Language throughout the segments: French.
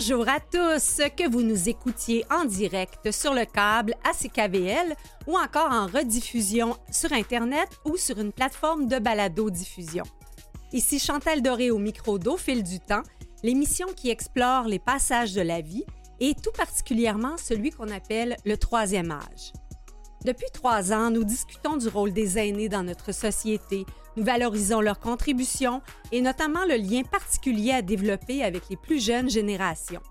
Bonjour à tous, que vous nous écoutiez en direct sur le câble à CKVL ou encore en rediffusion sur Internet ou sur une plateforme de balado-diffusion. Ici Chantal Doré au micro d'Au fil du temps, l'émission qui explore les passages de la vie et tout particulièrement celui qu'on appelle le troisième âge. Depuis trois ans, nous discutons du rôle des aînés dans notre société, nous valorisons leurs contributions et notamment le lien particulier à développer avec les plus jeunes générations.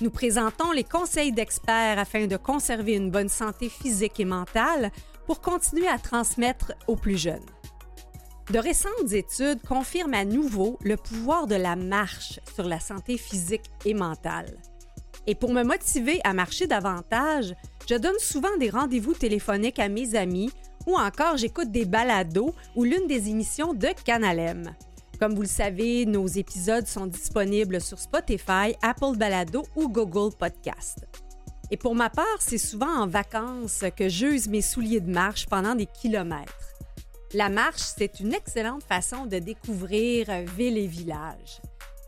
Nous présentons les conseils d'experts afin de conserver une bonne santé physique et mentale pour continuer à transmettre aux plus jeunes. De récentes études confirment à nouveau le pouvoir de la marche sur la santé physique et mentale. Et pour me motiver à marcher davantage, je donne souvent des rendez-vous téléphoniques à mes amis ou encore j'écoute des balados ou l'une des émissions de Canalem. Comme vous le savez, nos épisodes sont disponibles sur Spotify, Apple Balado ou Google Podcast. Et pour ma part, c'est souvent en vacances que j'use mes souliers de marche pendant des kilomètres. La marche, c'est une excellente façon de découvrir villes et villages.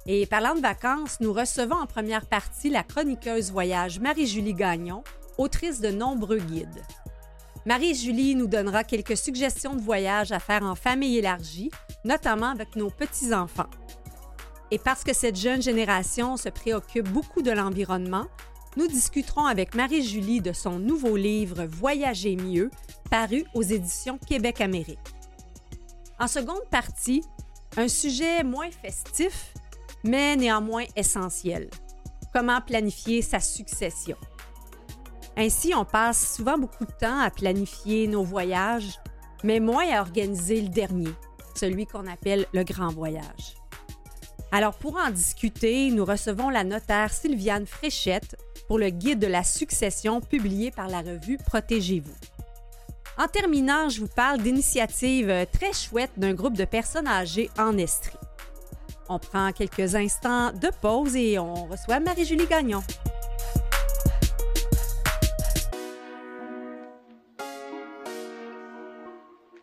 Et parlant de vacances, nous recevons en première partie la chroniqueuse voyage Marie-Julie Gagnon, autrice de nombreux guides. Marie-Julie nous donnera quelques suggestions de voyages à faire en famille élargie, notamment avec nos petits-enfants. Et parce que cette jeune génération se préoccupe beaucoup de l'environnement, nous discuterons avec Marie-Julie de son nouveau livre Voyager mieux, paru aux éditions Québec-Amérique. En seconde partie, un sujet moins festif, mais néanmoins essentiel. Comment planifier sa succession? Ainsi, on passe souvent beaucoup de temps à planifier nos voyages, mais moins à organiser le dernier, celui qu'on appelle le grand voyage. Alors pour en discuter, nous recevons la notaire Sylviane Fréchette pour le guide de la succession publié par la revue Protégez-vous. En terminant, je vous parle d'initiatives très chouettes d'un groupe de personnes âgées en Estrie. On prend quelques instants de pause et on reçoit Marie-Julie Gagnon.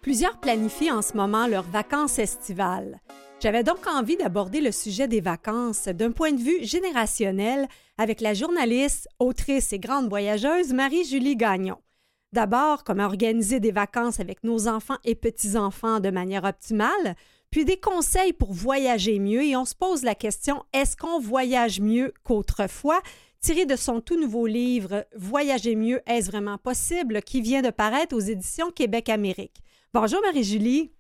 Plusieurs planifient en ce moment leurs vacances estivales. J'avais donc envie d'aborder le sujet des vacances d'un point de vue générationnel avec la journaliste, autrice et grande voyageuse Marie-Julie Gagnon. D'abord, comment organiser des vacances avec nos enfants et petits-enfants de manière optimale, puis des conseils pour voyager mieux et on se pose la question est-ce qu'on voyage mieux qu'autrefois? Tiré de son tout nouveau livre Voyager mieux, est-ce vraiment possible? qui vient de paraître aux éditions Québec-Amérique. Bonjour Marie-Julie.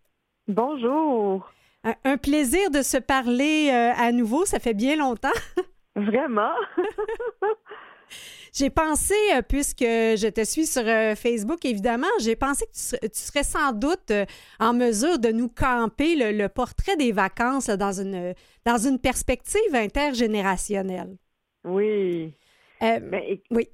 Bonjour. Un, plaisir de se parler euh, à nouveau, ça fait bien longtemps. Vraiment? j'ai pensé, euh, puisque je te suis sur euh, Facebook, évidemment, j'ai pensé que tu serais, sans doute en mesure de nous camper le, portrait des vacances dans, une, dans une perspective intergénérationnelle. Oui. Ben, oui.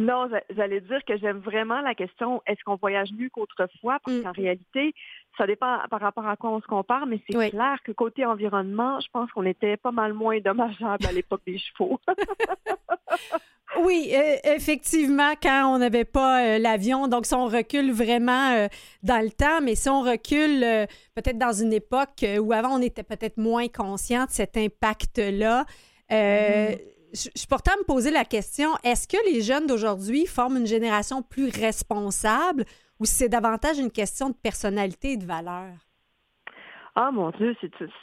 Non, j'allais dire que j'aime vraiment la question est-ce qu'on voyage mieux qu'autrefois? Parce mm. qu'en réalité, ça dépend par rapport à quoi on se compare, mais c'est clair que côté environnement, je pense qu'on était pas mal moins dommageable à l'époque des chevaux. oui, e, effectivement, quand on n'avait pas euh, l'avion, donc si on recule vraiment euh, dans le temps, mais si on recule euh, peut-être dans une époque où avant on était peut-être moins conscient de cet impact-là. Mm-hmm je, je pourtant me poser la question, est-ce que les jeunes d'aujourd'hui forment une génération plus responsable ou c'est davantage une question de personnalité et de valeur? Ah mon Dieu,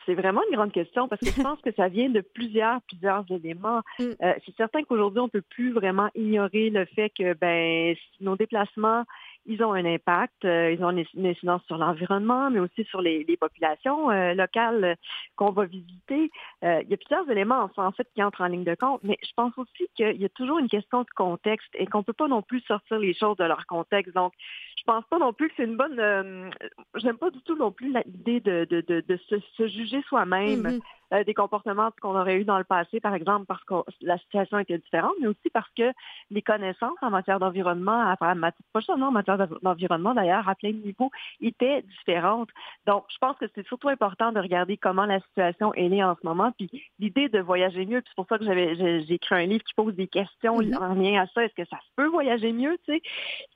c'est vraiment une grande question parce que je pense que ça vient de plusieurs, plusieurs éléments. Mm. Euh, c'est certain qu'aujourd'hui, on ne peut plus vraiment ignorer le fait que ben, nos déplacements ils ont un impact, euh, ils ont une, incidence sur l'environnement, mais aussi sur les, populations euh, locales qu'on va visiter. Euh, il y a plusieurs éléments en fait qui entrent en ligne de compte, mais je pense aussi qu'il y a toujours une question de contexte et qu'on peut pas non plus sortir les choses de leur contexte. Donc, je pense pas non plus que c'est une bonne. J'aime pas du tout non plus l'idée de, de, de, se, juger soi-même. Mm-hmm. Euh, des comportements qu'on aurait eu dans le passé, par exemple, parce que la situation était différente, mais aussi parce que les connaissances en matière d'environnement, pas seulement en matière d'environnement d'ailleurs, à plein de niveaux, étaient différentes. Donc, je pense que c'est surtout important de regarder comment la situation est née en ce moment. Puis l'idée de voyager mieux, c'est pour ça que j'avais j'ai écrit un livre qui pose des questions mm-hmm. en lien à ça. Est-ce que ça se peut voyager mieux? Tu sais?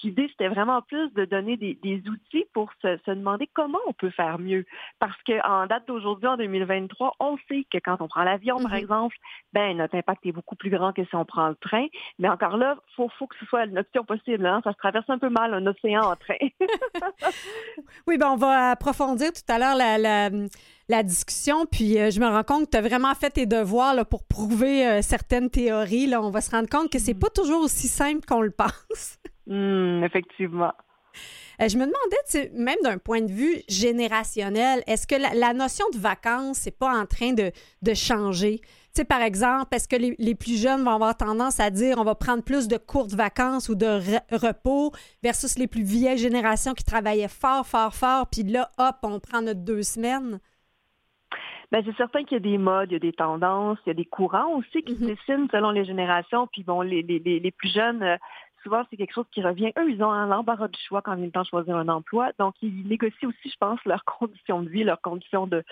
L'idée, c'était vraiment plus juste de donner des, outils pour se, demander comment on peut faire mieux. Parce qu'en date d'aujourd'hui, en 2023, on sait que quand on prend l'avion, par mm-hmm. exemple, ben notre impact est beaucoup plus grand que si on prend le train. Mais encore là, faut, faut que ce soit une option possible. Hein. Ça se traverse un peu mal un océan en train. oui, ben on va approfondir tout à l'heure la, la, discussion. Puis euh, je me rends compte que tu as vraiment fait tes devoirs là, pour prouver euh, certaines théories. Là. On va se rendre compte que c'est mm. pas toujours aussi simple qu'on le pense. Hmm, effectivement. Euh, je me demandais, même d'un point de vue générationnel, est-ce que la, notion de vacances n'est pas en train de, changer? Par exemple, est-ce que les, plus jeunes vont avoir tendance à dire on va prendre plus de courtes vacances ou de repos versus les plus vieilles générations qui travaillaient fort, fort, fort, puis là, hop, on prend notre deux semaines? Bien, c'est certain qu'il y a des modes, il y a des tendances, il y a des courants aussi qui se mm-hmm. dessinent selon les générations. Puis bon, les, les plus jeunes euh, souvent, c'est quelque chose qui revient. Eux, ils ont un embarras du choix quand il est temps de choisir un emploi. Donc, ils négocient aussi, je pense, leurs conditions de vie, leurs conditions de,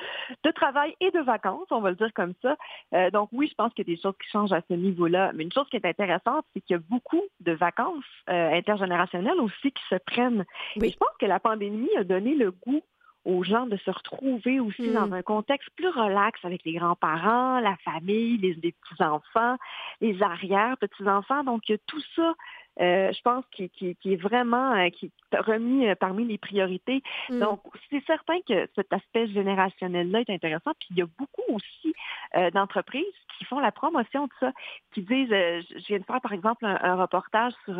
de travail et de vacances, on va le dire comme ça. Euh, donc, oui, je pense qu'il y a des choses qui changent à ce niveau-là. Mais une chose qui est intéressante, c'est qu'il y a beaucoup de vacances euh, intergénérationnelles aussi qui se prennent. Et je pense que la pandémie a donné le goût aux gens de se retrouver aussi dans hmm. un contexte plus relax avec les grands-parents, la famille, les, les petits-enfants, les arrière-petits-enfants. Donc, il y a tout ça euh, je pense, qui, est vraiment euh, qui est remis euh, parmi les priorités. Mm. Donc, c'est certain que cet aspect générationnel-là est intéressant. Puis il y a beaucoup aussi d'entreprises qui font la promotion de ça, qui disent, je viens de faire par exemple un, reportage sur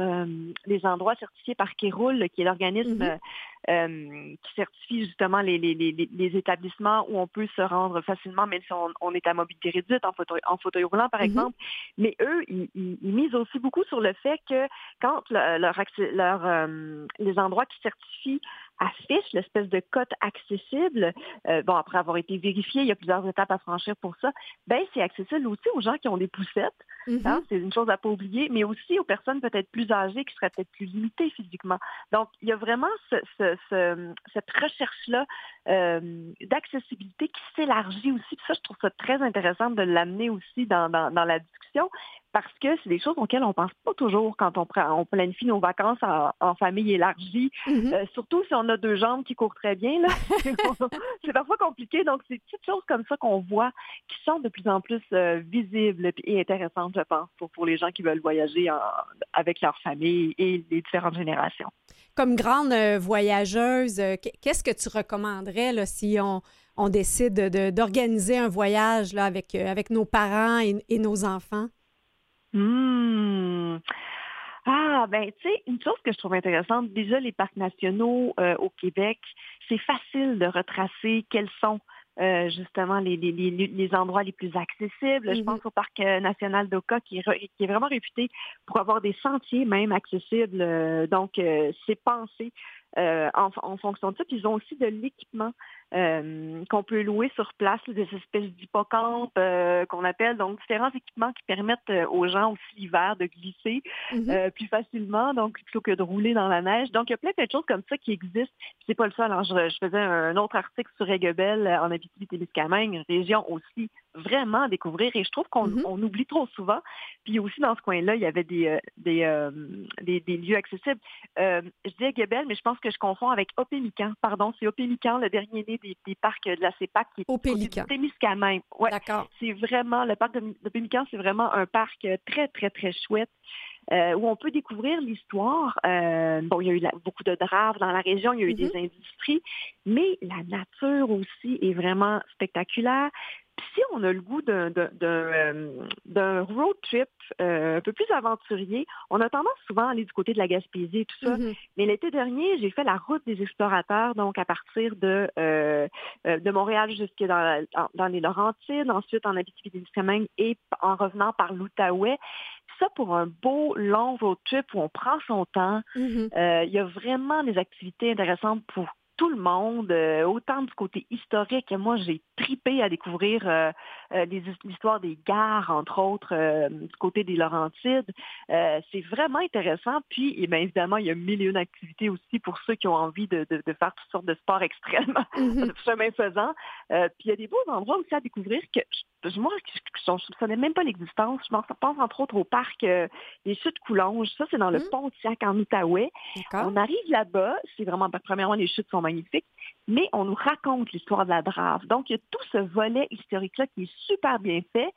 les endroits certifiés par Kéroul, qui est l'organisme mm-hmm. Euh, qui certifie justement les, les, établissements où on peut se rendre facilement, même si on, est à mobilité réduite, en fauteuil, en fauteuil roulant, par mm-hmm. exemple. Mais eux, ils, misent aussi beaucoup sur le fait que quand leur, leur, euh, les endroits qui certifient affiche l'espèce de cote accessible, euh, bon, après avoir été vérifié, il y a plusieurs étapes à franchir pour ça, ben c'est accessible aussi aux gens qui ont des poussettes, mm-hmm. hein, c'est une chose à pas oublier, mais aussi aux personnes peut-être plus âgées qui seraient peut-être plus limitées physiquement. Donc, il y a vraiment cette recherche-là euh, d'accessibilité qui s'élargit aussi. Puis ça, je trouve ça très intéressant de l'amener aussi dans, dans la discussion parce que c'est des choses auxquelles on pense pas toujours quand on, on planifie nos vacances en, famille élargie. Mm-hmm. Euh, surtout si on a deux jambes qui courent très bien. c'est parfois compliqué. Donc, c'est des petites choses comme ça qu'on voit qui sont de plus en plus euh, visibles et intéressantes, je pense, pour, pour les gens qui veulent voyager avec leur famille et les différentes générations. Comme grande euh, voyageuse, qu'est-ce que tu recommanderais là, si on, on décide d'organiser un voyage là, avec, avec nos parents et nos enfants? Mmh. Ah, ben, tu sais, une chose que je trouve intéressante, déjà, les parcs nationaux euh, au Québec, c'est facile de retracer quels sont euh, justement les, les, les, endroits les plus accessibles. Je mmh pense au parc euh, national d'Oka qui, qui, est vraiment réputé pour avoir des sentiers même accessibles. donc, c'est pensé en, en, fonction de ça. Puis ils ont aussi de l'équipement euh, qu'on peut louer sur place, des espèces d'hippocampes euh, qu'on appelle, donc différents équipements qui permettent euh, aux gens aussi l'hiver de glisser mm-hmm. plus facilement, donc plutôt que de rouler dans la neige. Donc il y a plein, de choses comme ça qui existent. C'est pas le seul. Alors je, faisais un autre article sur Aiguebel en Abitibi-Témiscamingue, une région aussi vraiment à découvrir et je trouve qu'on mm-hmm. oublie trop souvent. Puis aussi dans ce coin-là, il y avait des, des, des, lieux accessibles. je dis Aiguebel, mais je pense que je confonds avec Opémican. Pardon, c'est Opémican, le dernier né des, parcs de la CEPAC qui est au Pélican. Témiscamingue. Ouais. D'accord. C'est vraiment, le parc de, de Pélican, c'est vraiment un parc très, très, très chouette. Euh, où on peut découvrir l'histoire. Euh, bon, il y a eu beaucoup de draves dans la région, il y a eu des mm-hmm. industries, mais la nature aussi est vraiment spectaculaire si on a le goût d'un euh, road trip euh, un peu plus aventurier, on a tendance souvent à aller du côté de la Gaspésie et tout ça. Mm-hmm. Mais l'été dernier, j'ai fait la route des explorateurs, donc à partir de, euh, de Montréal jusqu'à dans, dans, les Laurentides, ensuite en Abitibi-Témiscamingue et en revenant par l'Outaouais. Ça pour un beau long road trip où on prend son temps. Mm-hmm. Il y a vraiment des activités intéressantes pour tout le monde, autant du côté historique, moi j'ai tripé à découvrir euh, euh, l'histoire des gares, entre autres, du côté des Laurentides. c'est vraiment intéressant. Puis, eh bien, évidemment, il y a mille et une activités aussi pour ceux qui ont envie de, faire toutes sortes de sports extrêmes, mm chemin faisant. puis, il y a des beaux endroits aussi à découvrir que moi, je ne soupçonnais même pas l'existence. Je pense entre autres au parc des Chutes Coulonges. Ça, c'est dans le mm Pontiac en Outaouais. On arrive là-bas. C'est vraiment, premièrement, les chutes sont magnifiques mais on nous raconte l'histoire de la Drave. Donc, il y a tout ce volet historique-là qui est super bien fait.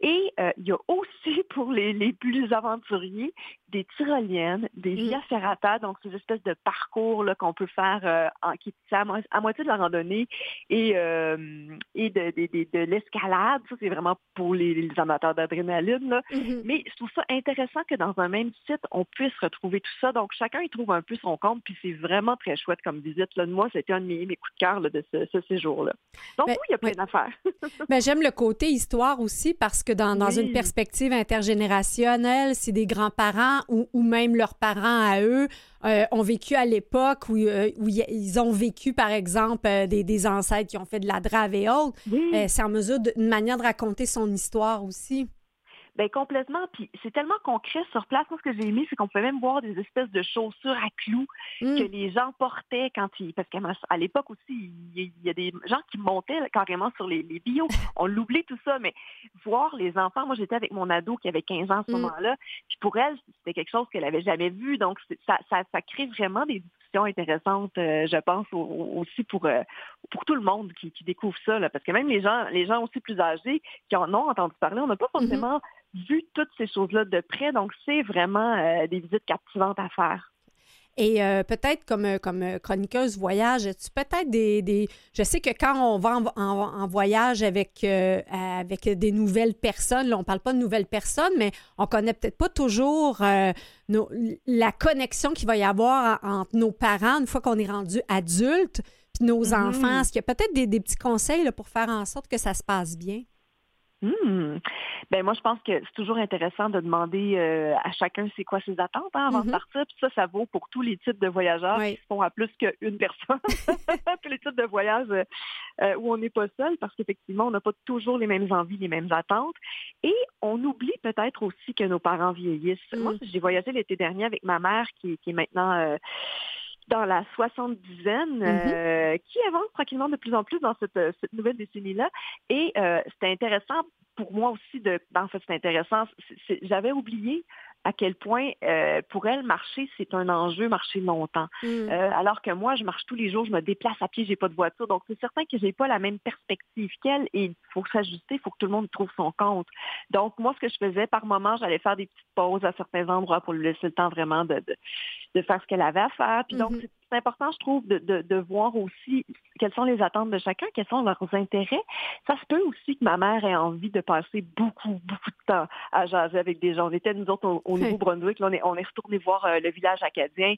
Et euh, il y a aussi, pour les, les plus aventuriers, des tyroliennes, des mm. via ferrata, donc ces espèces de parcours qu'on peut faire euh, en, qui à, à, moitié de la randonnée et, euh, et de, de, de, l'escalade. Ça, c'est vraiment pour les, amateurs d'adrénaline. Mm-hmm. Mais je trouve ça intéressant que dans un même site, on puisse retrouver tout ça. Donc, chacun y trouve un peu son compte, puis c'est vraiment très chouette comme visite. Là. Moi, c'était un de mes, coups de cœur de ce, séjour-là. Donc, ben, oui, il y a plein d'affaires. ben, J'aime le côté histoire aussi parce que dans, dans une perspective intergénérationnelle, c'est des grands-parents ou, même leurs parents à eux euh, ont vécu à l'époque où, euh, où, ils ont vécu, par exemple, euh, des, des, ancêtres qui ont fait de la drave et autres. c'est en mesure d'une manière de raconter son histoire aussi. Ben complètement. Puis c'est tellement concret sur place. Moi, ce que j'ai aimé, c'est qu'on pouvait même voir des espèces de chaussures à clous mm. que les gens portaient quand ils. Parce qu'à l'époque aussi, il y, a des gens qui montaient carrément sur les, les bios. On l'oublie tout ça, mais voir les enfants. Moi, j'étais avec mon ado qui avait 15 ans à ce mm. moment-là. Puis pour elle, c'était quelque chose qu'elle avait jamais vu. Donc ça, ça, ça crée vraiment des discussions intéressantes, euh, je pense, aussi pour euh, pour tout le monde qui, qui découvre ça. Là, parce que même les gens, les gens aussi plus âgés qui en ont entendu parler, on n'a pas mm-hmm. forcément vu toutes ces choses-là de près. Donc, c'est vraiment euh, des visites captivantes à faire. Et euh, peut-être comme, euh, comme chroniqueuse voyage, tu peut-être des, des, Je sais que quand on va en, voyage avec, avec des nouvelles personnes, là, on ne parle pas de nouvelles personnes, mais on connaît peut-être pas toujours nos, la connexion qu'il va y avoir entre nos parents une fois qu'on est rendu adulte, puis nos mm-hmm. enfants. Est-ce qu'il y a peut-être des, des, petits conseils là, pour faire en sorte que ça se passe bien? Hmm. Ben moi, je pense que c'est toujours intéressant de demander euh, à chacun c'est quoi ses attentes hein, avant de mm-hmm. partir. Puis ça, ça vaut pour tous les types de voyageurs qui sont à plus qu'une personne. tous les types de voyages euh, où on n'est pas seul parce qu'effectivement, on n'a pas toujours les mêmes envies, les mêmes attentes. Et on oublie peut-être aussi que nos parents vieillissent. Moi, mm. j'ai voyagé l'été dernier avec ma mère qui, qui est maintenant... Euh, dans la soixante-dizaine, mm-hmm. euh, qui avance tranquillement de plus en plus dans cette, euh, nouvelle décennie-là. Et euh, c'était intéressant pour moi aussi de, en fait, c'est intéressant. J'avais oublié à quel point euh, pour elle marcher c'est un enjeu marcher longtemps. Mm. Euh, alors que moi je marche tous les jours, je me déplace à pied, j'ai pas de voiture, donc c'est certain que j'ai pas la même perspective qu'elle et il faut s'ajuster, il faut que tout le monde trouve son compte. Donc moi ce que je faisais par moment, j'allais faire des petites pauses à certains endroits pour lui laisser le temps vraiment de, de, faire ce qu'elle avait à faire. Puis donc mm-hmm c'est important, je trouve, de, de, voir aussi quelles sont les attentes de chacun, quels sont leurs intérêts. Ça se peut aussi que ma mère ait envie de passer beaucoup, beaucoup de temps à jaser avec des gens. On était, nous autres, au, Nouveau-Brunswick, on est, on est retourné voir euh, le village acadien.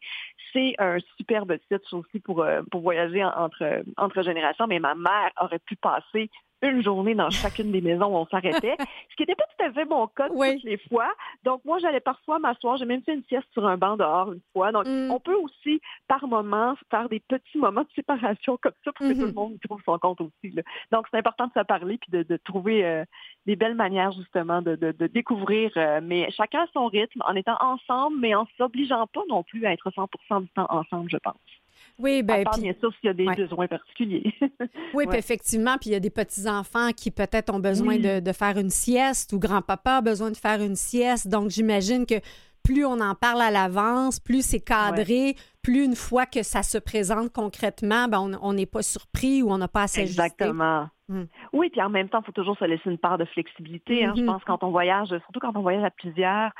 C'est un superbe site aussi pour, euh, pour voyager entre, entre générations, mais ma mère aurait pu passer une journée dans chacune des maisons où on s'arrêtait, ce qui n'était pas tout à fait mon cas toutes les fois. Donc, moi, j'allais parfois m'asseoir, j'ai même fait une sieste sur un banc dehors une fois. Donc, mm. on peut aussi, par moment, faire des petits moments de séparation comme ça pour que tout le mm-hmm. monde trouve son compte aussi. Donc, c'est important de se parler puis de, trouver euh, des belles manières, justement, de, découvrir, euh, mais chacun à son rythme, en étant ensemble, mais en s'obligeant pas non plus à être 100% du temps ensemble, je pense. Oui, bien. bien sûr s'il y a des besoins particuliers. oui, puis effectivement, puis il y a des petits-enfants qui peut-être ont besoin de, faire une sieste ou grand-papa a besoin de faire une sieste. Donc, j'imagine que plus on en parle à l'avance, plus c'est cadré, plus une fois que ça se présente concrètement, ben on n'est pas surpris ou on n'a pas assez Exactement. Hmm. Oui, puis en même temps, il faut toujours se laisser une part de flexibilité. Hein. Je mm-hmm. pense quand on voyage, surtout quand on voyage à plusieurs,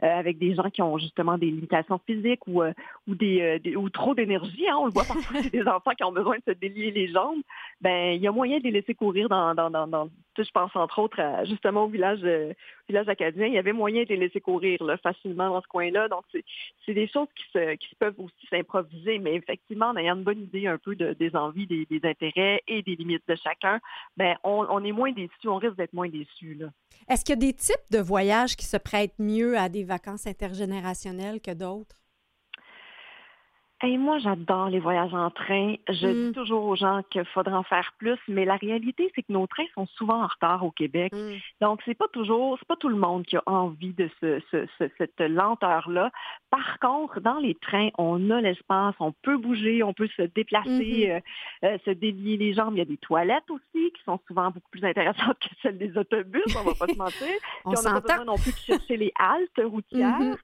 avec des gens qui ont justement des limitations physiques ou, euh, ou, euh, des, ou trop d'énergie. Hein, on le voit parfois, des enfants qui ont besoin de se délier les jambes. Ben, il y a moyen de les laisser courir dans, je pense entre autres justement au village, village acadien, il y avait moyen de les laisser courir facilement dans ce coin-là. Donc, c'est des choses qui, se, qui peuvent aussi s'improviser, mais effectivement, en ayant une bonne idée un peu de, des envies, des, intérêts et des limites de chacun, ben, on, on est moins déçus, on risque d'être moins déçus. Est-ce qu'il y a des types de voyages qui se prêtent mieux à des vacances intergénérationnelles que d'autres? Et moi, j'adore les voyages en train. Je dis mm. toujours aux gens qu'il faudrait en faire plus, mais la réalité, c'est que nos trains sont souvent en retard au Québec. Mm. Donc, c'est pas toujours, c'est pas tout le monde qui a envie de ce, cette lenteur-là. Par contre, dans les trains, on a l'espace, on peut bouger, on peut se déplacer, mm-hmm. euh, euh, se délier les jambes. Il y a des toilettes aussi qui sont souvent beaucoup plus intéressantes que celles des autobus, on va pas se mentir. on n'a pas besoin non plus de chercher les haltes routières. Mm-hmm.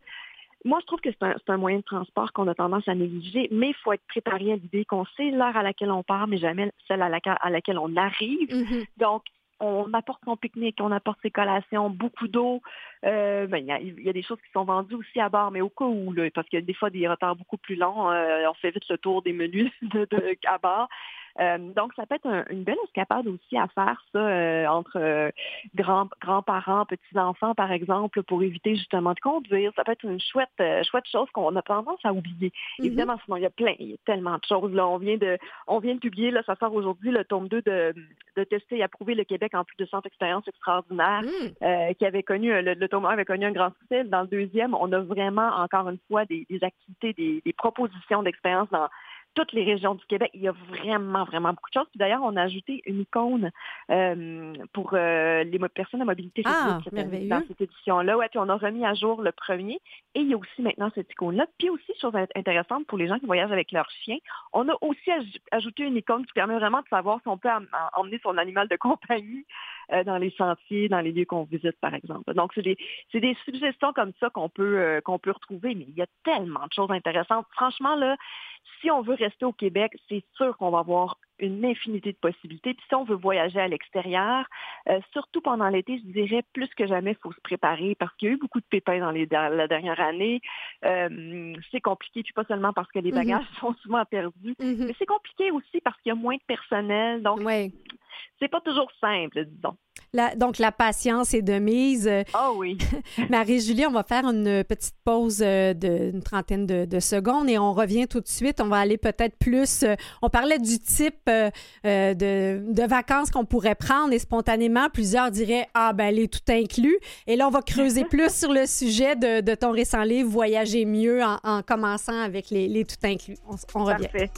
Moi, je trouve que c'est un, moyen de transport qu'on a tendance à négliger, mais il faut être préparé à l'idée qu'on sait l'heure à laquelle on part, mais jamais celle à laquelle, à laquelle on arrive. Mm-hmm. Donc, on apporte son pique-nique, on apporte ses collations, beaucoup d'eau. Euh, ben, il y, a des choses qui sont vendues aussi à bord, mais au cas où, parce qu'il y a des fois des retards beaucoup plus longs, euh, on fait vite le tour des menus de, à bord. Euh, donc, ça peut être une belle escapade aussi à faire, ça, euh, entre euh, grands, grands-parents, petits-enfants, par exemple, pour éviter justement de conduire. Ça peut être une chouette, chouette chose qu'on a tendance à oublier. Mm-hmm. Évidemment, sinon, il y a plein, il y a tellement de choses. Là. On vient de on vient de publier, là, ça sort aujourd'hui, le tome 2 de, de tester et approuver le Québec en plus de 100 expériences extraordinaires, mm. qui avait connu, le, tome 1 avait connu un grand succès. Dans le deuxième, on a vraiment, encore une fois, des, activités, des, des propositions d'expérience dans toutes les régions du Québec. Il y a vraiment, vraiment beaucoup de choses. Puis d'ailleurs, on a ajouté une icône euh, pour euh, les personnes à mobilité ah, réduite dans cette édition-là. Ouais, puis on a remis à jour le premier. Et il y a aussi maintenant cette icône-là. Puis aussi, chose intéressante pour les gens qui voyagent avec leur chien, on a aussi ajouté une icône qui permet vraiment de savoir si on peut emmener son animal de compagnie dans les sentiers, dans les lieux qu'on visite, par exemple. Donc, c'est des, des, suggestions comme ça qu'on peut, qu'on peut retrouver, mais il y a tellement de choses intéressantes. Franchement, là, si on veut rester au Québec, c'est sûr qu'on va avoir une infinité de possibilités. Puis si on veut voyager à l'extérieur, euh, surtout pendant l'été, je dirais plus que jamais, il faut se préparer parce qu'il y a eu beaucoup de pépins dans les, la dernière année. Euh, c'est compliqué, puis pas seulement parce que les mm-hmm. bagages sont souvent perdus, mm-hmm. mais c'est compliqué aussi parce qu'il y a moins de personnel. Donc, c'est pas toujours simple, disons donc, la patience est de mise. Ah oui. Marie-Julie, on va faire une petite pause euh, d'une trentaine de, secondes et on revient tout de suite. On va aller peut-être plus. Euh, on parlait du type euh, de, vacances qu'on pourrait prendre et spontanément, plusieurs diraient Ah, ben, elle est tout inclus. Et là, on va creuser plus sur le sujet de, ton récent livre Voyager mieux en, commençant avec les, tout inclus. On, on revient. Parfait.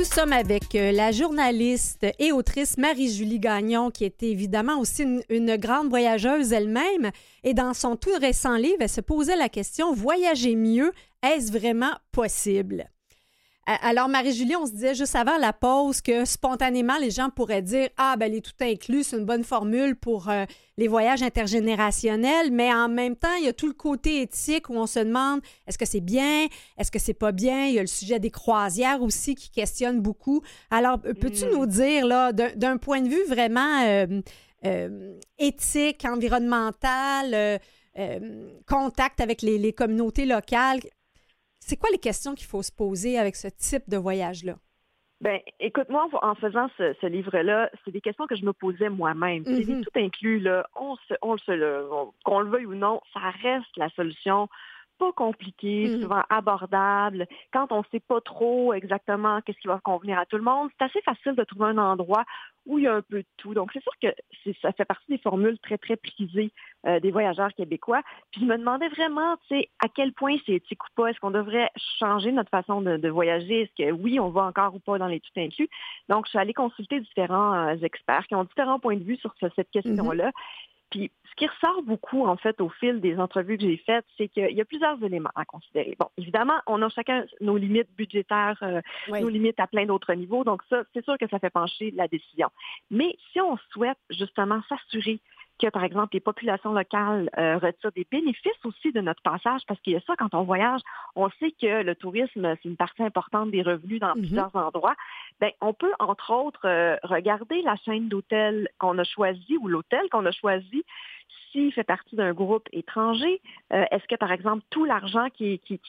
Nous sommes avec euh, la journaliste et autrice Marie-Julie Gagnon, qui est évidemment aussi une, grande voyageuse elle-même. Et dans son tout récent livre, elle se posait la question Voyager mieux, est-ce vraiment possible? Alors, Marie-Julie, on se disait juste avant la pause que spontanément, les gens pourraient dire Ah, ben, les tout inclus, c'est une bonne formule pour euh, les voyages intergénérationnels, mais en même temps, il y a tout le côté éthique où on se demande est-ce que c'est bien, est-ce que c'est pas bien. Il y a le sujet des croisières aussi qui questionne beaucoup. Alors, peux-tu mm. nous dire, là, d'un point de vue vraiment euh, euh, éthique, environnemental, contact avec les communautés locales, c'est quoi les questions qu'il faut se poser avec ce type de voyage-là? Ben, écoute, moi, en faisant ce, livre-là, c'est des questions que je me posais moi-même. Mm-hmm. tout inclus, là. On se, on se, qu'on le veuille ou non, ça reste la solution pas compliqué, mm. souvent abordable. Quand on ne sait pas trop exactement qu'est-ce qui va convenir à tout le monde, c'est assez facile de trouver un endroit où il y a un peu de tout. Donc, c'est sûr que ça fait partie des formules très, très prisées euh, des voyageurs québécois. Puis, je me demandais vraiment, tu sais, à quel point c'est éthique ou pas? Est-ce qu'on devrait changer notre façon de, voyager? Est-ce que oui, on va encore ou pas dans les tout inclus? Donc, je suis allée consulter différents euh, experts qui ont différents points de vue sur cette mm-hmm. question-là. Puis ce qui ressort beaucoup, en fait, au fil des entrevues que j'ai faites, c'est qu'il y a plusieurs éléments à considérer. Bon, évidemment, on a chacun nos limites budgétaires, euh, nos limites à plein d'autres niveaux. Donc ça, c'est sûr que ça fait pencher la décision. Mais si on souhaite justement s'assurer que, par exemple, les populations locales euh, retirent des bénéfices aussi de notre passage, parce qu'il y a ça, quand on voyage, on sait que le tourisme, c'est une partie importante des revenus dans mm-hmm. plusieurs endroits. Bien, on peut, entre autres, euh, regarder la chaîne d'hôtels qu'on a choisi ou l'hôtel qu'on a choisi s'il fait partie d'un groupe étranger, euh, est-ce que, par exemple, tout l'argent qui, qui,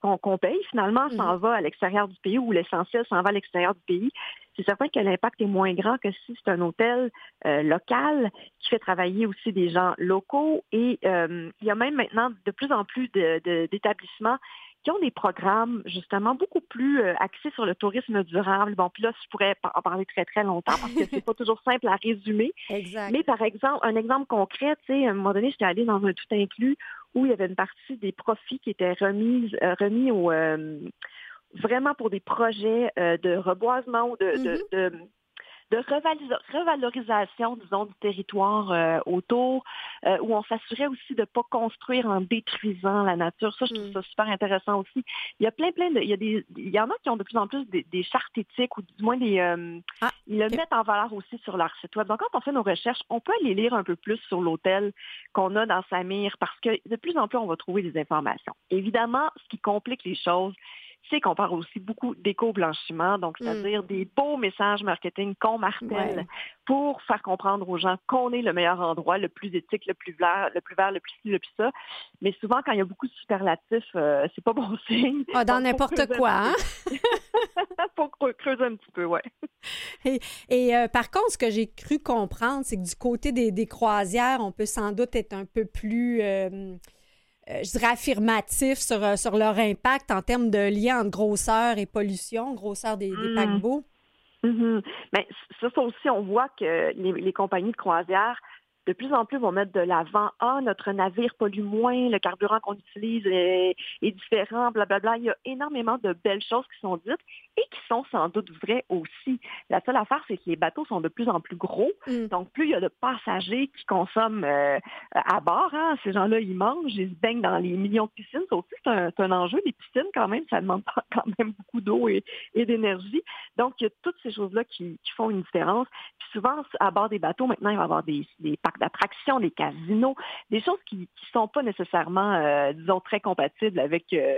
qu'on paye finalement s'en mm-hmm. va à l'extérieur du pays ou l'essentiel s'en va à l'extérieur du pays? c'est certain que l'impact est moins grand que si c'est un hôtel euh, local qui fait travailler aussi des gens locaux. Et euh, il y a même maintenant de plus en plus d'établissements qui ont des programmes justement beaucoup plus euh, axés sur le tourisme durable. Bon, puis là, je pourrais en parler très, très longtemps parce que c'est pas toujours simple à résumer. Exact. Mais par exemple, un exemple concret, tu sais, à un moment donné, j'étais allée dans un tout inclus où il y avait une partie des profits qui étaient remis, euh, remis au, euh, vraiment pour des projets de reboisement ou de, Mm-hmm. de de revalorisation, disons, du territoire euh, autour, euh, où on s'assurait aussi de ne pas construire en détruisant la nature. Ça, je trouve Mm. ça super intéressant aussi. Il y a plein, plein de... Il y, a des, il y en a qui ont de plus en plus des, des chartes éthiques ou du moins des... euh, Ah, ils le mettent en valeur aussi sur leur site web. Donc, quand on fait nos recherches, on peut aller lire un peu plus sur l'hôtel qu'on a dans Samir parce que de plus en plus, on va trouver des informations. Évidemment, ce qui complique les choses, c'est qu'on parle aussi beaucoup d'éco-blanchiment, donc Mm. c'est-à-dire des beaux messages marketing qu'on martèle Ouais. pour faire comprendre aux gens qu'on est le meilleur endroit, le plus éthique, le plus vert, le plus vert, le plus ci, le plus ça. Mais souvent, quand il y a beaucoup de superlatifs, euh, c'est pas bon signe. Ah, dans n'importe quoi, hein? creu- creuser un petit peu, ouais. Et euh, par contre, ce que j'ai cru comprendre, c'est que du côté des, des croisières, on peut sans doute être un peu plus, euh, je dirais, affirmatif sur, euh, sur leur impact en termes de lien entre grosseur et pollution, grosseur des, des Mm. paquebots. Mais ça, ça aussi, on voit que les, les compagnies de croisière, de plus en plus, vont mettre de l'avant. Ah, notre navire pollue moins, le carburant qu'on utilise est, est différent, blablabla. Il y a énormément de belles choses qui sont dites et qui sont sans doute vraies aussi. La seule affaire, c'est que les bateaux sont de plus en plus gros. Mm. Donc, plus il y a de passagers qui consomment euh, à bord, hein, ces gens-là, ils mangent, ils se baignent dans les millions de piscines. Ça aussi, c'est un, enjeu. Les piscines, quand même, ça demande quand même beaucoup d'eau et, et d'énergie. Donc, il y a toutes ces choses-là qui, qui font une différence. Puis souvent, à bord des bateaux, maintenant, il va y avoir des, des parcs d'attractions, des casinos, des choses qui ne sont pas nécessairement, euh, disons, très compatibles avec euh,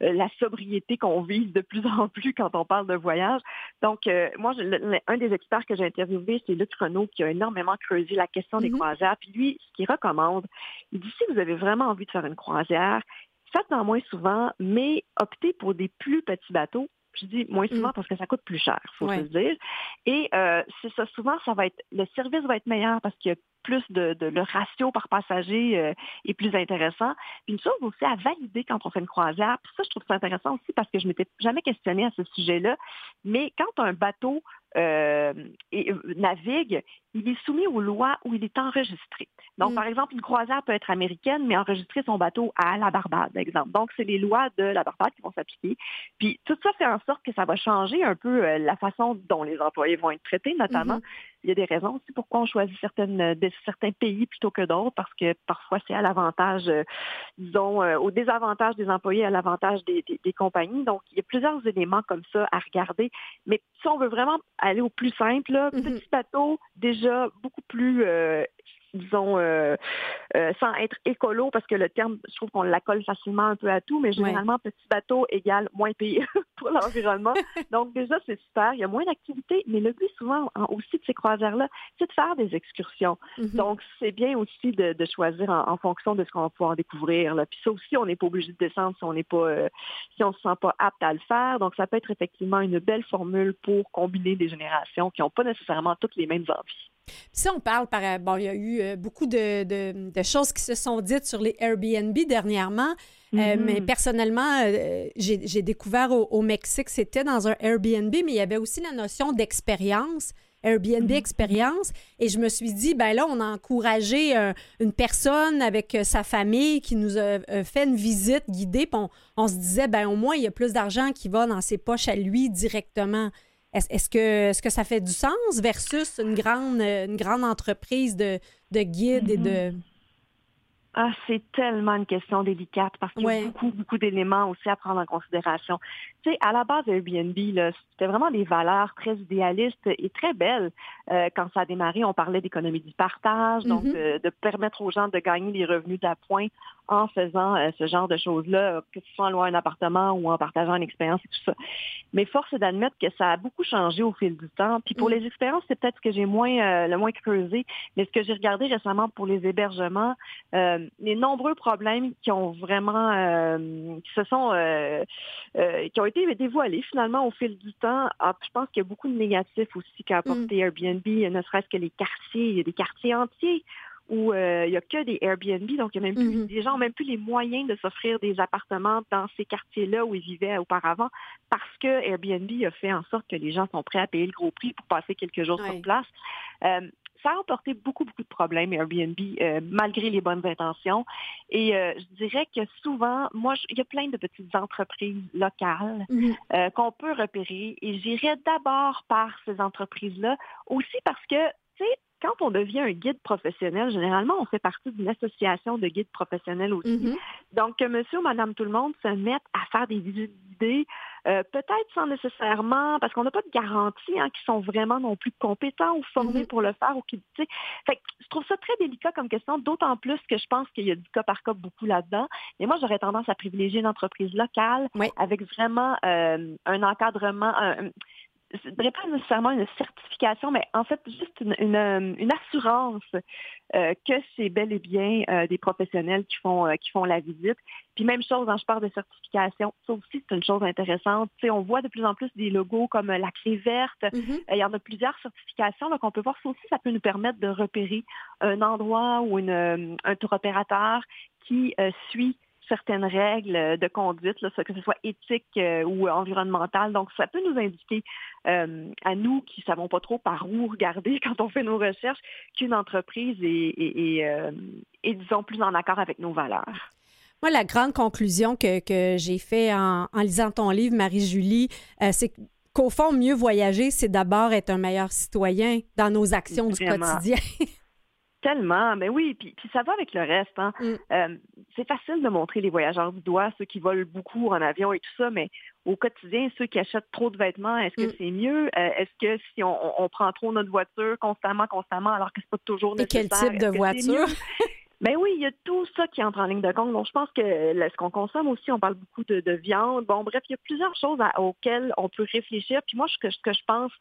la sobriété qu'on vise de plus en plus quand on parle de voyage. Donc, euh, moi, je- le- un des experts que j'ai interviewé, c'est Luc Renault, qui a énormément creusé la question des Mhm. croisières. Puis lui, ce qu'il recommande, il dit si vous avez vraiment envie de faire une croisière, faites-en moins souvent, mais optez pour des plus petits bateaux. Je dis moins souvent Mm. parce que ça coûte plus cher, faut Ouais. se le dire. Et euh, c'est ça, souvent, ça va être le service va être meilleur parce qu'il y a plus de, de- le ratio par passager euh, est plus intéressant. Puis une chose aussi à valider quand on fait une croisière, puis ça, je trouve ça intéressant aussi parce que je m'étais jamais questionnée à ce sujet-là. Mais quand un bateau euh, et, euh, navigue, il est soumis aux lois où il est enregistré. Donc, Mm. par exemple, une croisière peut être américaine, mais enregistrer son bateau à la Barbade, par exemple. Donc, c'est les lois de la Barbade qui vont s'appliquer. Puis, tout ça fait en sorte que ça va changer un peu euh, la façon dont les employés vont être traités, notamment. Mhm. Il y a des raisons aussi pourquoi on choisit certaines, de- certains pays plutôt que d'autres, parce que parfois, c'est à l'avantage, euh, disons, euh, au désavantage des employés, à l'avantage des, des- des compagnies. Donc, il y a plusieurs éléments comme ça à regarder. Mais si on veut vraiment aller au plus simple, là, Mhm. petit bateau, déjà beaucoup plus, euh, disons, euh, euh, sans être écolo, parce que le terme, je trouve qu'on l'accole facilement un peu à tout, mais généralement, petit bateau égale moins pire pour l'environnement. Donc, déjà, c'est super. Il y a moins d'activités, mais le but, souvent, en- aussi de ces croisières-là, c'est de faire des excursions. Mhm. Donc, c'est bien aussi de, de choisir en, en fonction de ce qu'on va pouvoir découvrir. Là. Puis ça aussi, on n'est pas obligé de descendre si on n'est pas, euh, si on se sent pas apte à le faire. Donc, ça peut être effectivement une belle formule pour combiner des générations qui n'ont pas nécessairement toutes les mêmes envies. Si on parle, par, bon, il y a eu euh, beaucoup de, de- de choses qui se sont dites sur les Airbnb dernièrement, euh, Mhm. mais personnellement, euh, j'ai découvert au, au Mexique, c'était dans un Airbnb, mais il y avait aussi la notion d'expérience. Airbnb Mhm. expérience et je me suis dit ben là on a encouragé euh, une personne avec euh, sa famille qui nous a fait une visite guidée puis on, on se disait ben au moins il y a plus d'argent qui va dans ses poches à lui directement est-ce que, est que ça fait du sens versus une grande, une grande entreprise de, de guides et de... Ah, c'est tellement une question délicate parce qu'il y a beaucoup, beaucoup d'éléments aussi à prendre en considération. Tu sais, à la base Airbnb, c'était vraiment des valeurs très idéalistes et très belles. Euh, quand ça a démarré, on parlait d'économie du partage, donc Mhm. de, de permettre aux gens de gagner des revenus d'appoint en faisant euh, ce genre de choses-là, que ce soit en louant un appartement ou en partageant une expérience et tout ça. Mais force est d'admettre que ça a beaucoup changé au fil du temps. Puis pour Mm. les expériences, c'est peut-être ce que j'ai moins euh, le moins creusé, mais ce que j'ai regardé récemment pour les hébergements, euh, les nombreux problèmes qui ont vraiment euh, qui se sont euh, euh, qui ont été dévoilés finalement au fil du temps. Ah, je pense qu'il y a beaucoup de négatifs aussi qu'a apporté Airbnb, ne serait-ce que les quartiers. Il y a des quartiers entiers où il n'y a que des Airbnb, donc il y a même plus, mm-hmm. les gens n'ont même plus les moyens de s'offrir des appartements dans ces quartiers-là où ils vivaient auparavant parce que Airbnb a fait en sorte que les gens sont prêts à payer le gros prix pour passer quelques jours sur place ça a apporté beaucoup, beaucoup de problèmes, Airbnb, euh, malgré les bonnes intentions. Et euh, je dirais que souvent, moi, il y a plein de petites entreprises locales mhm. euh, qu'on peut repérer. Et j'irais d'abord par ces entreprises-là, aussi parce que, tu sais, quand on devient un guide professionnel, généralement, on fait partie d'une association de guides professionnels aussi. Mhm. Donc, que monsieur ou madame tout le monde se mettent à faire des visites euh, peut-être sans nécessairement, parce qu'on n'a pas de garantie hein, qu'ils sont vraiment non plus compétents ou formés mhm. pour le faire. ou qui, fait Je trouve ça très délicat comme question, d'autant plus que je pense qu'il y a du cas par cas beaucoup là-dedans. Mais moi, j'aurais tendance à privilégier une entreprise locale avec vraiment euh, un encadrement, je ne dirais pas nécessairement une certification, mais en fait juste une, euh, assurance euh, que c'est bel et bien euh, des professionnels qui font qui font la visite. Puis même chose, quand hein, je parle de certification, ça aussi c'est une chose intéressante. Tu sais, on voit de plus en plus des logos comme la clé verte. Mm-hmm. Il y en a plusieurs certifications qu'on peut voir. Ça aussi, ça peut nous permettre de repérer un endroit ou une, un tour opérateur qui suit certaines règles de conduite, là, que ce soit éthique euh, ou environnementale. Donc, ça peut nous indiquer euh, à nous qui ne savons pas trop par où regarder quand on fait nos recherches qu'une entreprise est, euh, disons, plus en accord avec nos valeurs. Moi, la grande conclusion que, j'ai fait en, lisant ton livre, Marie-Julie, c'est qu'au fond, mieux voyager, c'est d'abord être un meilleur citoyen dans nos actions du quotidien. Tellement, mais oui, puis, ça va avec le reste. Hein. Mm. Euh, c'est facile de montrer les voyageurs du doigt, ceux qui volent beaucoup en avion et tout ça, mais au quotidien, ceux qui achètent trop de vêtements, est-ce que mm. c'est mieux? Euh, est-ce que si on, prend trop notre voiture constamment, constamment, alors que c'est pas toujours nécessaire? Et quel type de voiture? Il y a tout ça qui entre en ligne de compte. Donc, je pense que ce qu'on consomme aussi, on parle beaucoup de, viande. Bon, bref, il y a plusieurs choses auxquelles on peut réfléchir. Puis moi, ce que, ce que je pense,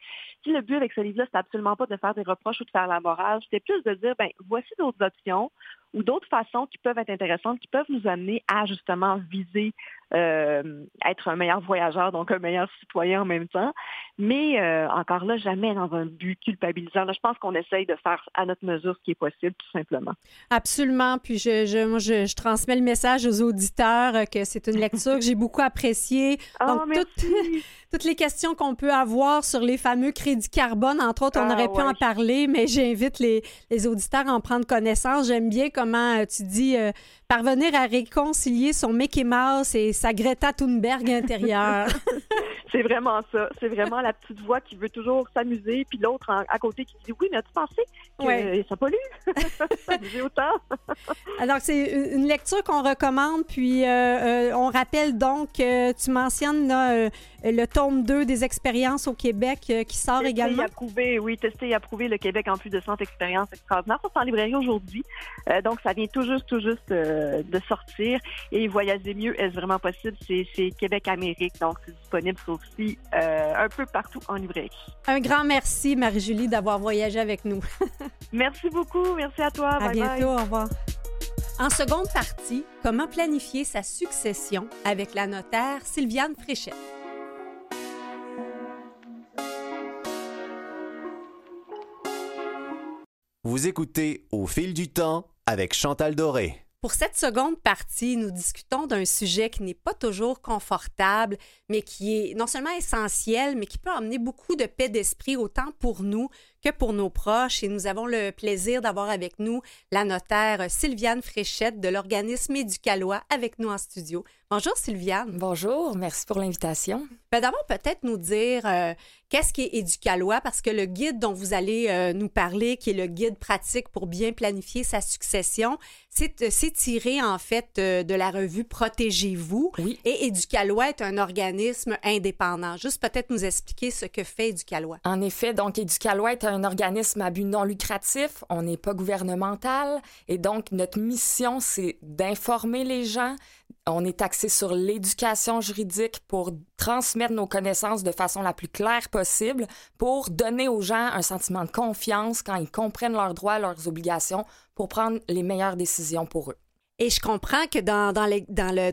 si le but avec ce livre-là, c'est absolument pas de faire des reproches ou de faire la morale, c'est plus de dire, ben voici d'autres options ou d'autres façons qui peuvent être intéressantes, qui peuvent nous amener à justement viser euh, être un meilleur voyageur, donc un meilleur citoyen en même temps. Mais euh, encore là, jamais dans un but culpabilisant. je pense qu'on essaye de faire à notre mesure ce qui est possible, tout simplement. Absolument. Puis je, je, moi, je, transmets le message aux auditeurs que c'est une lecture que j'ai beaucoup appréciée. Donc, toutes, toutes, les questions qu'on peut avoir sur les fameux crédits carbone, entre autres, on ah, aurait pu en parler, mais j'invite les, les auditeurs à en prendre connaissance. J'aime bien comment euh, tu dis parvenir à réconcilier son Mickey Mouse et sa Greta Thunberg intérieure. c'est vraiment ça. C'est vraiment la petite voix qui veut toujours s'amuser, puis l'autre à côté qui dit Oui, mais as-tu pensé que ça pollue Ça autant. Alors, c'est une lecture qu'on recommande, puis euh, euh, on rappelle donc que tu mentionnes euh, le tome 2 des expériences au Québec qui sort testé également. Et approuvé, oui, testé et approuvé le Québec en plus de 100 expériences extraordinaires. Ça, c'est en librairie aujourd'hui. donc, ça vient tout juste, tout juste de sortir. Et Voyager mieux, est-ce vraiment possible? C'est Québec-Amérique, donc c'est disponible aussi euh, un peu partout en librairie. Un grand merci, Marie-Julie, d'avoir voyagé avec nous. merci beaucoup. Merci à toi. À bientôt. Au revoir. En seconde partie, comment planifier sa succession avec la notaire Sylviane Fréchette? Vous écoutez Au fil du temps avec Chantal Doré. Pour cette seconde partie, nous discutons d'un sujet qui n'est pas toujours confortable, mais qui est non seulement essentiel, mais qui peut amener beaucoup de paix d'esprit autant pour nous que pour nos proches. Et nous avons le plaisir d'avoir avec nous la notaire Sylviane Fréchette de l'organisme Éducalois avec nous en studio. Bonjour Sylviane. Bonjour, merci pour l'invitation. Ben D'abord, peut-être nous dire euh, qu'est-ce qui est Éducalois, parce que le guide dont vous allez euh, nous parler, qui est le guide pratique pour bien planifier sa succession, c'est euh, tiré en fait de la revue Protégez-vous. Oui. Et Éducalois est un organisme indépendant. Juste peut-être nous expliquer ce que fait Éducalois. En effet, donc Éducalois est un organisme à but non lucratif. On n'est pas gouvernemental. Et donc, notre mission, c'est d'informer les gens, on est axé sur l'éducation juridique pour transmettre nos connaissances de façon la plus claire possible, pour donner aux gens un sentiment de confiance quand ils comprennent leurs droits, leurs obligations, pour prendre les meilleures décisions pour eux. Et je comprends que dans,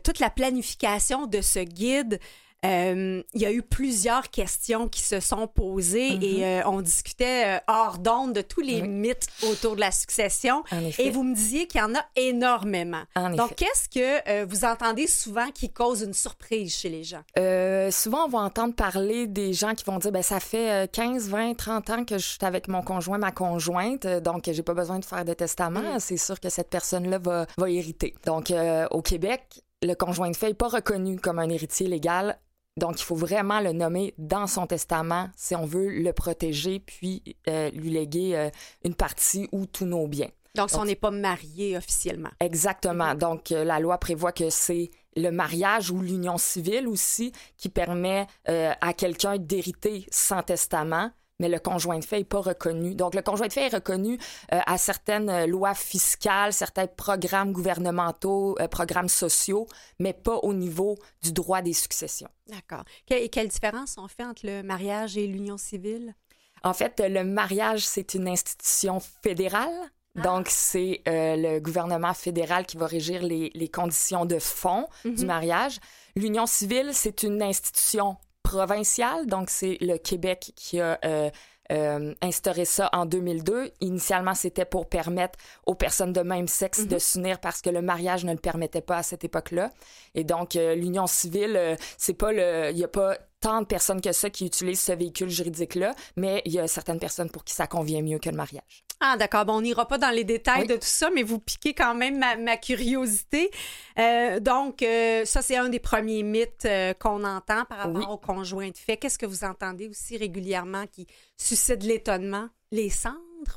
toute la planification de ce guide, il y a eu plusieurs questions qui se sont posées et Mm-hmm. euh, on discutait euh, hors d'onde de tous les mythes autour de la succession. En effet. Et vous me disiez qu'il y en a énormément. En Donc, qu'est-ce que euh, vous entendez souvent qui cause une surprise chez les gens? Euh, souvent, on va entendre parler des gens qui vont dire ben ça fait euh, 15, 20, 30 ans que je suis avec mon conjoint, ma conjointe, euh, donc j'ai pas besoin de faire de testament. C'est sûr que cette personne-là va, va hériter. Donc, euh, au Québec, le conjoint de fait n'est pas reconnu comme un héritier légal. Donc, il faut vraiment le nommer dans son testament si on veut le protéger, puis euh, lui léguer euh, une partie ou tous nos biens. Donc, si on n'est pas marié officiellement. Exactement. Donc, euh, la loi prévoit que c'est le mariage ou l'union civile aussi qui permet à quelqu'un d'hériter sans testament, mais le conjoint de fait n'est pas reconnu. Donc, le conjoint de fait est reconnu euh, à certaines euh, lois fiscales, certains programmes gouvernementaux, euh, programmes sociaux, mais pas au niveau du droit des successions. D'accord. Que- quelle différence on fait entre le mariage et l'union civile? En fait, le mariage, c'est une institution fédérale. Donc, c'est euh, le gouvernement fédéral qui va régir les, les conditions de fond du mariage. L'union civile, c'est une institution provinciale. Donc, c'est le Québec qui a euh, euh, instauré ça en 2002. Initialement, c'était pour permettre aux personnes de même sexe de s'unir parce que le mariage ne le permettait pas à cette époque-là. Et donc, euh, l'union civile, c'est pas le, il y a pas tant de personnes que ça qui utilisent ce véhicule juridique-là, mais il y a certaines personnes pour qui ça convient mieux que le mariage. Ah, d'accord. Bon, on n'ira pas dans les détails Oui. de tout ça, mais vous piquez quand même ma, ma curiosité. Euh, donc, euh, ça, c'est un des premiers mythes euh, qu'on entend par rapport Oui. au conjoint de fait. Qu'est-ce que vous entendez aussi régulièrement qui suscite l'étonnement? Les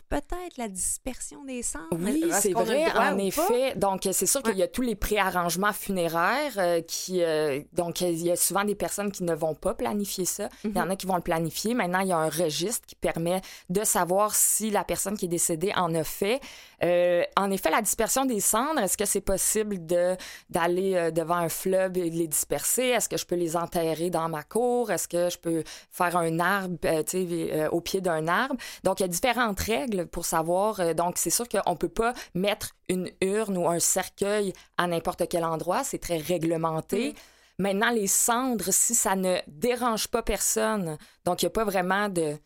peut-être, la dispersion des cendres? Oui, c'est vrai, en effet. Donc, c'est sûr qu'il y a tous les préarrangements funéraires euh, qui... euh, donc, il y a souvent des personnes qui ne vont pas planifier ça. Il y en a qui vont le planifier. Maintenant, il y a un registre qui permet de savoir si la personne qui est décédée en a fait. Euh, en effet, la dispersion des cendres, est-ce que c'est possible de d'aller devant un fleuve et de les disperser? Est-ce que je peux les enterrer dans ma cour? Est-ce que je peux faire un arbre, euh, euh, au pied d'un arbre? Donc, il y a différentes règles pour savoir. euh, donc, c'est sûr qu'on peut pas mettre une urne ou un cercueil à n'importe quel endroit. C'est très réglementé. Maintenant, les cendres, si ça ne dérange pas personne, donc il n'y a pas vraiment de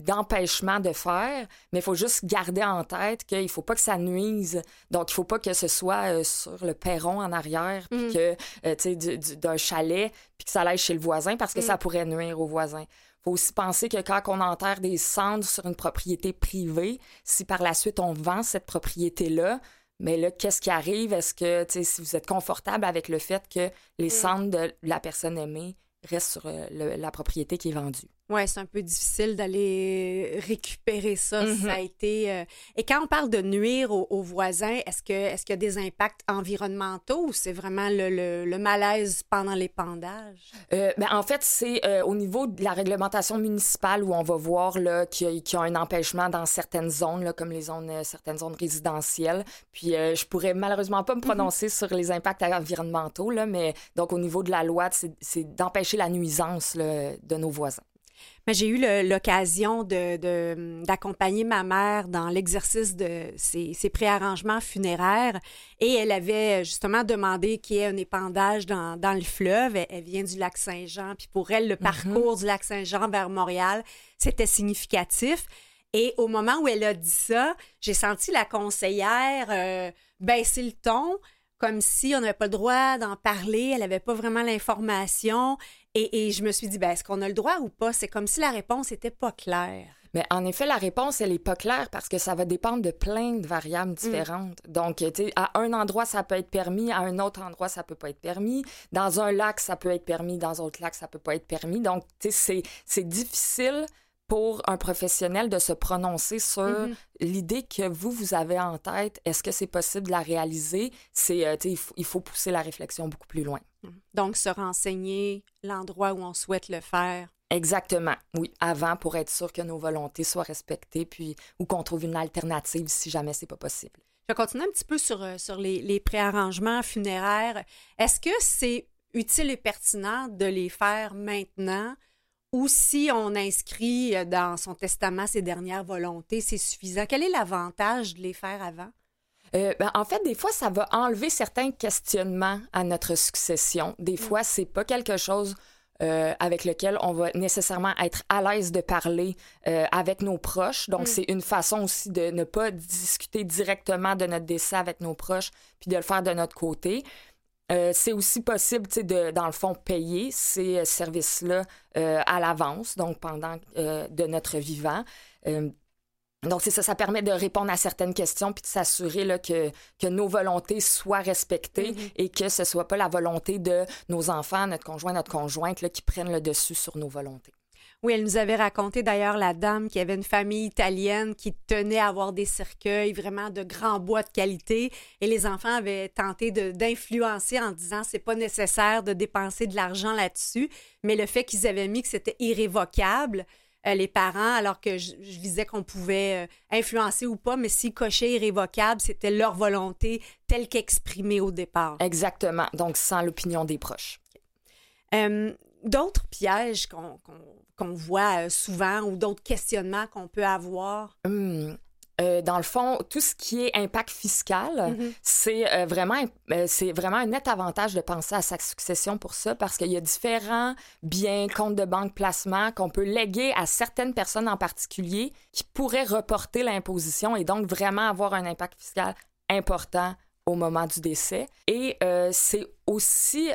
d'empêchement de faire, mais il faut juste garder en tête qu'il faut pas que ça nuise. Donc, il faut pas que ce soit euh, sur le perron en arrière, puis que, euh, tu sais, du- du- d'un chalet, puis que ça aille chez le voisin, parce que ça pourrait nuire au voisin. Faut aussi penser que quand on enterre des cendres sur une propriété privée, si par la suite on vend cette propriété-là, mais là, qu'est-ce qui arrive? Est-ce que, tu sais, si vous êtes confortable avec le fait que les cendres de la personne aimée restent sur euh, le- la propriété qui est vendue? Oui, c'est un peu difficile d'aller récupérer ça. Mhm. Ça a été. euh, Et quand on parle de nuire aux, aux voisins, est-ce que est-ce qu'il y a des impacts environnementaux ou c'est vraiment le, le- le malaise pendant l'épandage? Euh, ben, en fait, c'est euh, au niveau de la réglementation municipale où on va voir là, qu'il y, a- qu'il y a un empêchement dans certaines zones, là, comme les zones, euh, certaines zones résidentielles. Puis je pourrais malheureusement pas me prononcer sur les impacts environnementaux, là, mais donc au niveau de la loi, c'est c'est d'empêcher la nuisance là, de nos voisins. Mais j'ai eu l'occasion de- de- d'accompagner ma mère dans l'exercice de ses, ses préarrangements funéraires et elle avait justement demandé qu'il y ait un épandage dans, dans le fleuve. Elle, elle vient du lac Saint-Jean, puis pour elle, le parcours du lac Saint-Jean vers Montréal, c'était significatif. Et au moment où elle a dit ça, j'ai senti la conseillère euh, baisser le ton, comme si on n'avait pas le droit d'en parler, elle n'avait pas vraiment l'information. Et, et je me suis dit, ben, est-ce qu'on a le droit ou pas? C'est comme si la réponse n'était pas claire. Mais en effet, la réponse, elle n'est pas claire parce que ça va dépendre de plein de variables différentes. Donc, tu sais, à un endroit, ça peut être permis, à un autre endroit, ça peut pas être permis. Dans un lac, ça peut être permis, dans un autre lac, ça peut pas être permis. Donc, tu sais, c'est- difficile pour un professionnel de se prononcer sur l'idée que vous, vous avez en tête. Est-ce que c'est possible de la réaliser? C'est, euh, faut- il faut pousser la réflexion beaucoup plus loin. Donc, se renseigner l'endroit où on souhaite le faire. Exactement, oui, avant pour être sûr que nos volontés soient respectées, puis ou qu'on trouve une alternative si jamais c'est pas possible. Je vais continuer un petit peu sur, euh, sur les, les préarrangements funéraires. Est-ce que c'est utile et pertinent de les faire maintenant ou si on inscrit euh, dans son testament ses dernières volontés, c'est suffisant? Quel est l'avantage de les faire avant? Euh, ben, en fait, des fois, ça va enlever certains questionnements à notre succession. Des fois, c'est pas quelque chose euh, avec lequel on va nécessairement être à l'aise de parler euh, avec nos proches. Donc, mm. c'est une façon aussi de ne pas discuter directement de notre décès avec nos proches, puis de le faire de notre côté. Euh, c'est aussi possible, de, dans le fond, payer ces services-là à l'avance, donc pendant de notre vivant. Donc, c'est ça, ça permet de répondre à certaines questions puis de s'assurer que, que nos volontés soient respectées mm-hmm. et que ce soit pas la volonté de nos enfants, notre conjoint, notre conjointe là, qui prennent le dessus sur nos volontés. Oui, elle nous avait raconté d'ailleurs la dame qui avait une famille italienne qui tenait à avoir des cercueils vraiment de grands bois de qualité et les enfants avaient tenté d'influencer en disant c'est pas nécessaire de dépenser de l'argent là-dessus, mais le fait qu'ils avaient mis que c'était irrévocable, euh, les parents, alors que je, disais qu'on pouvait euh, influencer ou pas, mais si cochaient irrévocable, c'était leur volonté telle qu'exprimée au départ. Exactement. Donc, sans l'opinion des proches. Euh, d'autres pièges qu'on voit souvent ou d'autres questionnements qu'on peut avoir? Hum, euh, dans le fond, tout ce qui est impact fiscal, mhm. c'est euh, vraiment euh, c'est vraiment un net avantage de penser à sa succession pour ça parce qu'il y a différents biens, comptes de banque, placements qu'on peut léguer à certaines personnes en particulier qui pourraient reporter l'imposition et donc vraiment avoir un impact fiscal important au moment du décès. Et c'est aussi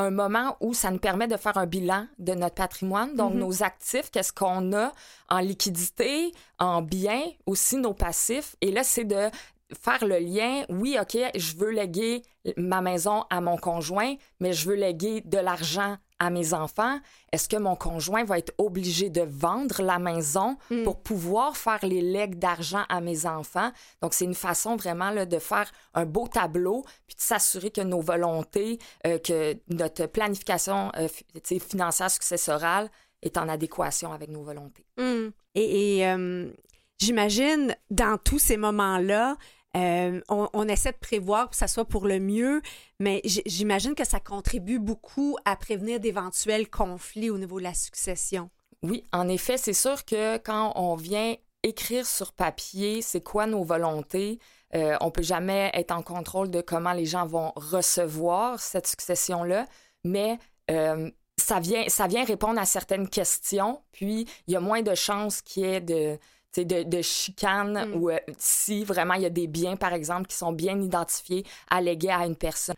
un moment où ça nous permet de faire un bilan de notre patrimoine, donc mhm. nos actifs, qu'est-ce qu'on a en liquidité, en biens, aussi nos passifs. Et là, c'est de faire le lien, oui, OK, je veux léguer ma maison à mon conjoint, mais je veux léguer de l'argent à mes enfants. Est-ce que mon conjoint va être obligé de vendre la maison mm. pour pouvoir faire les legs d'argent à mes enfants? Donc, c'est une façon vraiment là, de faire un beau tableau, puis de s'assurer que nos volontés, euh, que notre planification euh, financière successorale est en adéquation avec nos volontés. Mm. Et, euh, j'imagine, dans tous ces moments-là, euh, on, essaie de prévoir que ça soit pour le mieux, mais j'imagine que ça contribue beaucoup à prévenir d'éventuels conflits au niveau de la succession. Oui, en effet, c'est sûr que quand on vient écrire sur papier c'est quoi nos volontés, euh, on peut jamais être en contrôle de comment les gens vont recevoir cette succession-là, mais euh, ça, vient, ça vient répondre à certaines questions, puis il y a moins de chances qu'il y ait de de, de chicane mm. ou euh, si vraiment il y a des biens, par exemple, qui sont bien identifiés, allégués à une personne.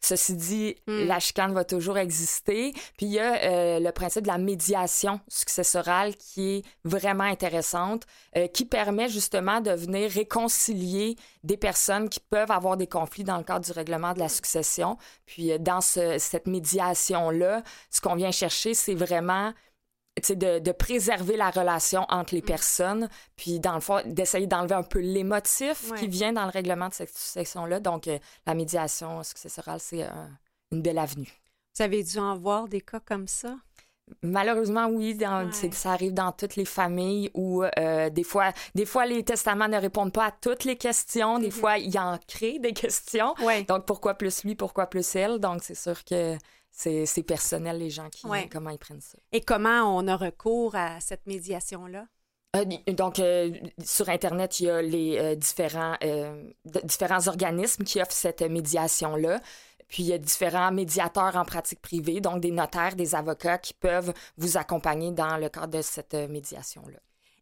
Ceci dit, mm. la chicane va toujours exister. Puis il y a euh, le principe de la médiation successorale qui est vraiment intéressante, euh, qui permet justement de venir réconcilier des personnes qui peuvent avoir des conflits dans le cadre du règlement de la succession. Puis dans cette médiation-là, ce qu'on vient chercher, c'est vraiment de, de, préserver la relation entre les mm. personnes, puis dans le fond, d'essayer d'enlever un peu l'émotif qui vient dans le règlement de cette section-là. Donc, euh, la médiation successorale, c'est une belle avenue. Vous avez dû en voir des cas comme ça? Malheureusement, oui, dans, ça arrive dans toutes les familles où euh, des fois, des fois les testaments ne répondent pas à toutes les questions. Des mm-hmm. fois, il en crée des questions. Donc, pourquoi plus lui, pourquoi plus elle? Donc, c'est sûr que c'est personnel, les gens qui, comment ils prennent ça. Et comment on a recours à cette médiation-là? Euh, donc, euh, sur Internet, il y a les euh, différents, différents organismes qui offrent cette médiation-là. Puis, il y a différents médiateurs en pratique privée, donc des notaires, des avocats qui peuvent vous accompagner dans le cadre de cette médiation-là.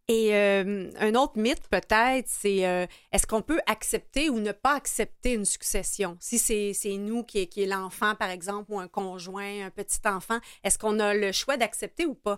Et euh, un autre mythe peut-être, c'est euh, est-ce qu'on peut accepter ou ne pas accepter une succession? Si c'est nous qui est, qui est l'enfant, par exemple, ou un conjoint, un petit enfant, est-ce qu'on a le choix d'accepter ou pas?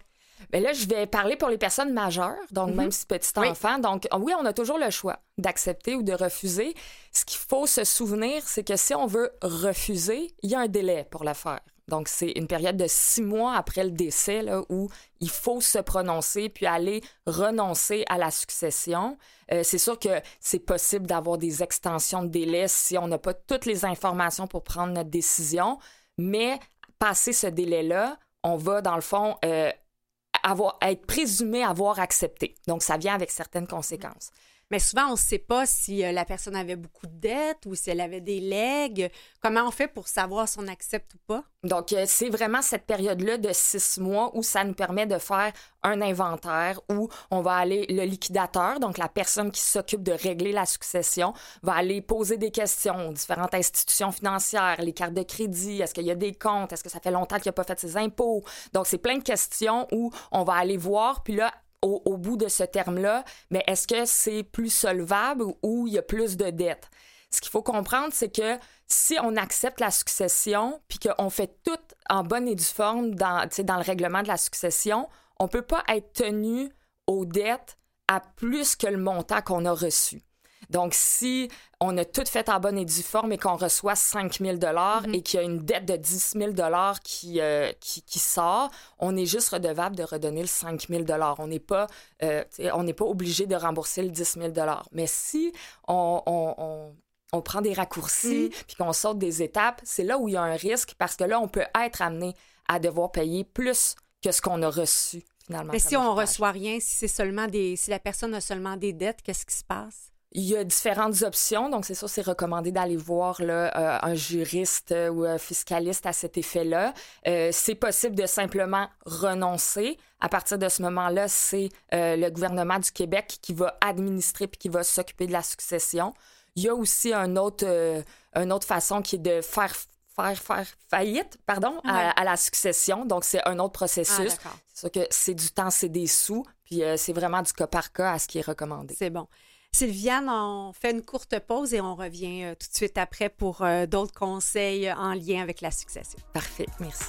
Bien là, je vais parler pour les personnes majeures, donc mm-hmm. même si petit enfant. Donc oui, on a toujours le choix d'accepter ou de refuser. Ce qu'il faut se souvenir, c'est que si on veut refuser, il y a un délai pour le faire. Donc, c'est une période de six mois après le décès où il faut se prononcer puis aller renoncer à la succession. Euh, c'est sûr que c'est possible d'avoir des extensions de délai si on n'a pas toutes les informations pour prendre notre décision, mais passer ce délai-là, on va, dans le fond, euh, être présumé avoir accepté. Donc, ça vient avec certaines conséquences. Mais souvent, on ne sait pas si euh, la personne avait beaucoup de dettes ou si elle avait des legs. Comment on fait pour savoir si on accepte ou pas? Donc, euh, c'est vraiment cette période-là de six mois où ça nous permet de faire un inventaire où on va aller, le liquidateur, donc la personne qui s'occupe de régler la succession, va aller poser des questions aux différentes institutions financières, les cartes de crédit, est-ce qu'il y a des comptes, est-ce que ça fait longtemps qu'il n'a pas fait ses impôts? Donc, c'est plein de questions où on va aller voir, puis là, au, bout de ce terme-là, mais est-ce que c'est plus solvable ou il y a plus de dettes? Ce qu'il faut comprendre, c'est que si on accepte la succession, puis qu'on fait tout en bonne et due forme dans, dans le règlement de la succession, on ne peut pas être tenu aux dettes à plus que le montant qu'on a reçu. Donc, si on a tout fait en bonne et due forme et qu'on reçoit 5 000 mm-hmm. et qu'il y a une dette de 10 000 qui, euh, qui, qui, sort, on est juste redevable de redonner le 5 000 On n'est pas, euh, on n'est pas obligé de rembourser le 10 000 Mais si on, on, on, prend des raccourcis mm-hmm. puis qu'on saute des étapes, c'est là où il y a un risque parce que là, on peut être amené à devoir payer plus que ce qu'on a reçu finalement. Mais si on ne reçoit rien, si c'est seulement des, si la personne a seulement des dettes, qu'est-ce qui se passe? Il y a différentes options, donc c'est sûr, c'est recommandé d'aller voir là, euh, un juriste ou un fiscaliste à cet effet-là. Euh, c'est possible de simplement renoncer. À partir de ce moment-là, c'est euh, le gouvernement du Québec qui va administrer puis qui va s'occuper de la succession. Il y a aussi un autre, une autre façon qui est de faire faire, faire faillite pardon, à, la succession. Donc, c'est un autre processus. Ah, c'est sûr que c'est du temps, c'est des sous. Puis, c'est vraiment du cas par cas à ce qui est recommandé. C'est bon. Sylviane, on fait une courte pause et on revient euh, tout de suite après pour euh, d'autres conseils en lien avec la succession. Parfait, merci.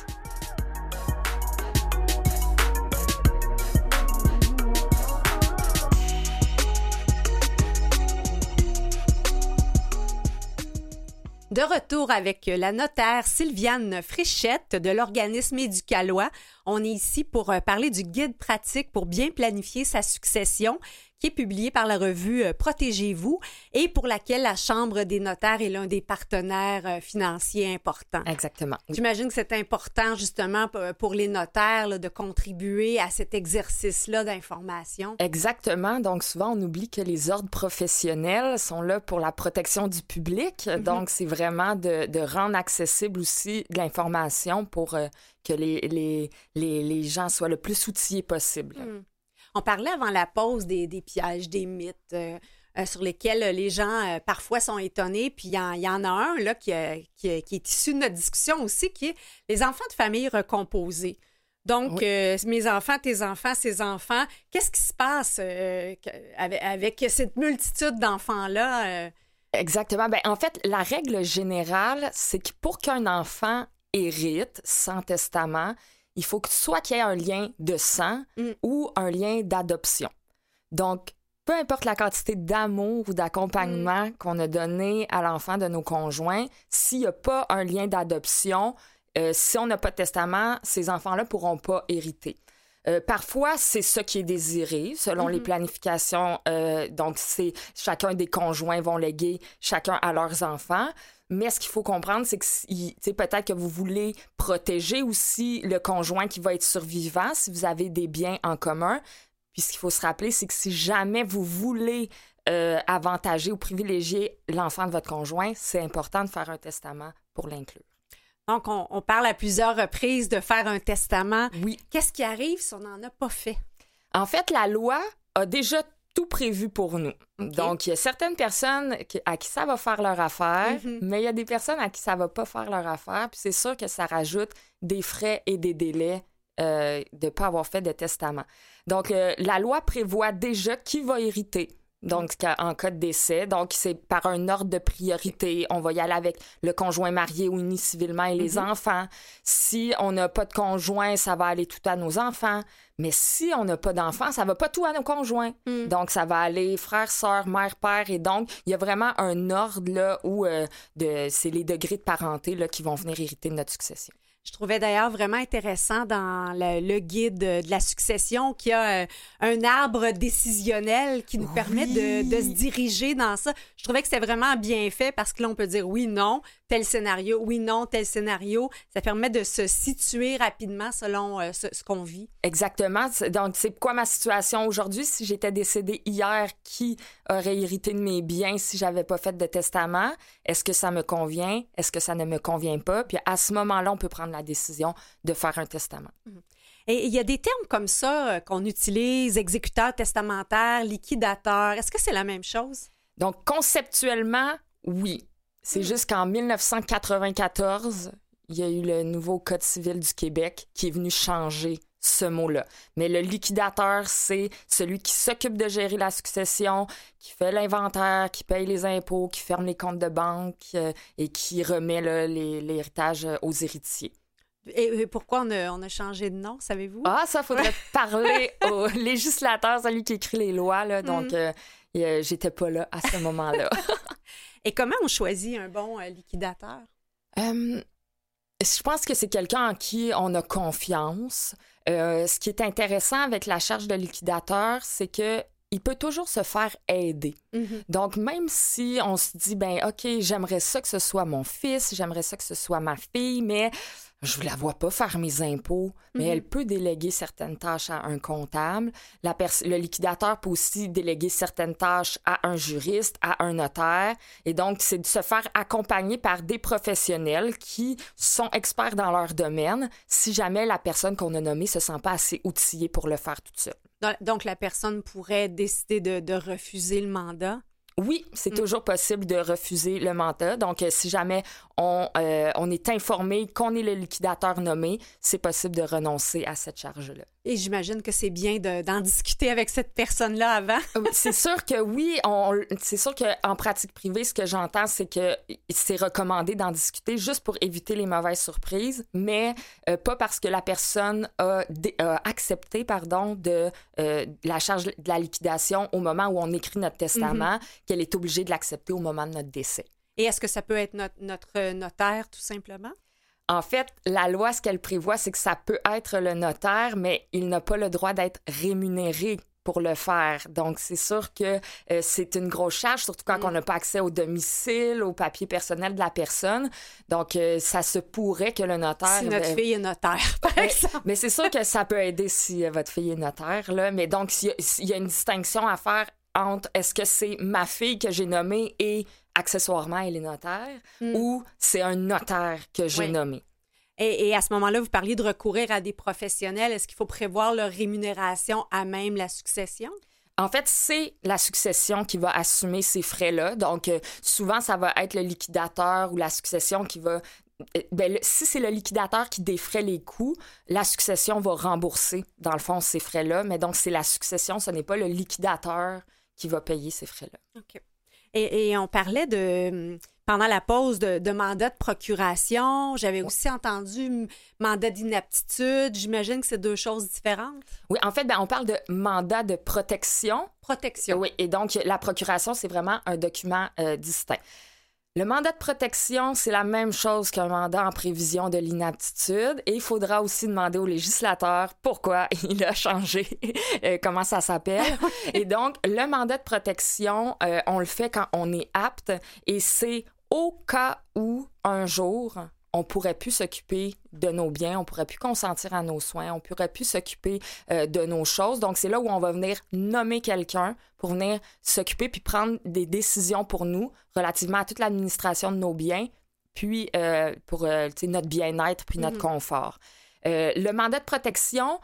De retour avec la notaire Sylviane Frichette de l'organisme éducalois. On est ici pour euh, parler du guide pratique pour bien planifier sa succession qui est publié par la revue euh, Protégez-vous et pour laquelle la Chambre des notaires est l'un des partenaires euh, financiers importants. Exactement. J'imagine que c'est important justement pour les notaires de contribuer à cet exercice-là d'information. Exactement. Donc souvent on oublie que les ordres professionnels sont là pour la protection du public. Mm-hmm. Donc c'est vraiment de, de, rendre accessible aussi de l'information pour euh, que les, les, les, les, gens soient le plus outillés possible. Mm. On parlait avant la pause des, des pièges, des mythes. Euh, euh, sur lesquels les gens euh, parfois sont étonnés. Puis il y, en a un là, qui, qui, est issu de notre discussion aussi, qui est les enfants de famille recomposés. Donc, mes enfants, tes enfants, ces enfants, qu'est-ce qui se passe avec, avec, cette multitude d'enfants-là? Exactement. Ben, en fait, la règle générale, c'est que pour qu'un enfant hérite sans testament, il faut que soit qu'il y ait un lien de sang mm. ou un lien d'adoption. Donc, peu importe la quantité d'amour ou d'accompagnement mm. qu'on a donné à l'enfant de nos conjoints, s'il n'y a pas un lien d'adoption, euh, si on n'a pas de testament, ces enfants-là ne pourront pas hériter. Euh, parfois, c'est ce qui est désiré selon les mm-hmm. planifications. Euh, donc, c'est chacun des conjoints vont léguer chacun à leurs enfants. Mais ce qu'il faut comprendre, c'est que peut-être que vous voulez protéger aussi le conjoint qui va être survivant si vous avez des biens en commun. Puis ce qu'il faut se rappeler, c'est que si jamais vous voulez euh, avantager ou privilégier l'enfant de votre conjoint, c'est important de faire un testament pour l'inclure. Donc, on, on, parle à plusieurs reprises de faire un testament. Oui. Qu'est-ce qui arrive si on n'en a pas fait? En fait, la loi a déjà tout prévu pour nous. Donc, il y a certaines personnes à qui ça va faire leur affaire, mhm. mais il y a des personnes à qui ça va pas faire leur affaire. Puis c'est sûr que ça rajoute des frais et des délais euh, de ne pas avoir fait de testament. Donc, euh, la loi prévoit déjà qui va hériter. Donc, en cas de décès, donc c'est par un ordre de priorité. On va y aller avec le conjoint marié ou uni civilement et les mhm. enfants. Si on n'a pas de conjoint, ça va aller tout à nos enfants. Mais si on n'a pas d'enfants, ça va pas tout à nos conjoints. Hmm. Donc, ça va aller frère, sœur, mère, père. Et donc, il y a vraiment un ordre là où euh, c'est les degrés de parenté là, qui vont venir hériter de notre succession. Je trouvais d'ailleurs vraiment intéressant dans le, guide de la succession qu'il y a euh, un arbre décisionnel qui nous permet de, de, se diriger dans ça. Je trouvais que c'était vraiment bien fait parce que là, on peut dire oui, non, tel scénario, oui, non, tel scénario. Ça permet de se situer rapidement selon euh, ce, qu'on vit. Exactement. Donc, c'est quoi ma situation aujourd'hui? Si j'étais décédée hier, qui aurait hérité de mes biens si j'avais pas fait de testament? Est-ce que ça me convient? Est-ce que ça ne me convient pas? Puis à ce moment-là, on peut prendre la décision de faire un testament. Et il y a des termes comme ça euh, qu'on utilise, exécuteur testamentaire, liquidateur. Est-ce que c'est la même chose? Donc, conceptuellement, oui. C'est juste qu'en 1994, il y a eu le nouveau Code civil du Québec qui est venu changer ce mot-là. Mais le liquidateur, c'est celui qui s'occupe de gérer la succession, qui fait l'inventaire, qui paye les impôts, qui ferme les comptes de banque euh, et qui remet l'héritage aux héritiers. Et, pourquoi on a, changé de nom, savez-vous? Ah, ça, faudrait parler au législateur, celui qui écrit les lois. Là, donc, mm. euh, j'étais pas là à ce moment-là. et comment on choisit un bon euh, liquidateur? Je pense que c'est quelqu'un en qui on a confiance. Euh, ce qui est intéressant avec la charge de liquidateur, c'est que il peut toujours se faire aider. Mm-hmm. Donc, même si on se dit, ben, OK, j'aimerais ça que ce soit mon fils, j'aimerais ça que ce soit ma fille, mais je ne la vois pas faire mes impôts, mais mhm. elle peut déléguer certaines tâches à un comptable. La le liquidateur peut aussi déléguer certaines tâches à un juriste, à un notaire. Et donc, c'est de se faire accompagner par des professionnels qui sont experts dans leur domaine si jamais la personne qu'on a nommée se sent pas assez outillée pour le faire toute seule. Donc, la personne pourrait décider de refuser le mandat? Oui, c'est mm. toujours possible de refuser le mandat. Donc, euh, si jamais on, euh, on est informé qu'on est le liquidateur nommé, c'est possible de renoncer à cette charge-là. Et j'imagine que c'est bien d'en discuter avec cette personne-là avant. c'est sûr que oui, c'est sûr qu'en pratique privée, ce que j'entends, c'est que c'est recommandé d'en discuter juste pour éviter les mauvaises surprises, mais euh, pas parce que la personne a, accepté pardon, de la charge de la liquidation au moment où on écrit notre testament, mm-hmm. qu'elle est obligée de l'accepter au moment de notre décès. Et est-ce que ça peut être notre notaire, tout simplement? En fait, la loi, ce qu'elle prévoit, c'est que ça peut être le notaire, mais il n'a pas le droit d'être rémunéré pour le faire. Donc, c'est sûr que euh, c'est une grosse charge, surtout quand mm. on n'a pas accès au domicile, au papier personnel de la personne. Donc, euh, ça se pourrait que le notaire... Si notre fille est notaire, par exemple. Mais c'est sûr que ça peut aider si euh, votre fille est notaire, là. Mais donc, il y, a une distinction à faire entre est-ce que c'est ma fille que j'ai nommée et accessoirement elle est notaire hmm. ou c'est un notaire que j'ai nommé? Et, à ce moment-là, vous parliez de recourir à des professionnels. Est-ce qu'il faut prévoir leur rémunération à même la succession? En fait, c'est la succession qui va assumer ces frais-là. Donc, euh, souvent, ça va être le liquidateur ou la succession qui va euh, ben, si c'est le liquidateur qui défraie les coûts, la succession va rembourser, dans le fond, ces frais-là. Mais donc, c'est la succession, ce n'est pas le liquidateur qui va payer ces frais-là. OK. Et, on parlait de, pendant la pause, de, mandat de procuration. J'avais aussi entendu mandat d'inaptitude. J'imagine que c'est deux choses différentes. Oui, en fait, ben, on parle de mandat de protection. Protection. Oui, et donc la procuration, c'est vraiment un document euh, distinct. Le mandat de protection, c'est la même chose qu'un mandat en prévision de l'inaptitude et il faudra aussi demander au législateur pourquoi il a changé, euh, comment ça s'appelle. et donc, le mandat de protection, euh, on le fait quand on est apte et c'est au cas où un jour, on pourrait plus s'occuper de nos biens, on pourrait plus consentir à nos soins, on pourrait plus s'occuper euh, de nos choses. Donc, c'est là où on va venir nommer quelqu'un pour venir s'occuper puis prendre des décisions pour nous relativement à toute l'administration de nos biens, puis euh, pour euh, notre bien-être puis notre mhm. confort. le mandat de protection,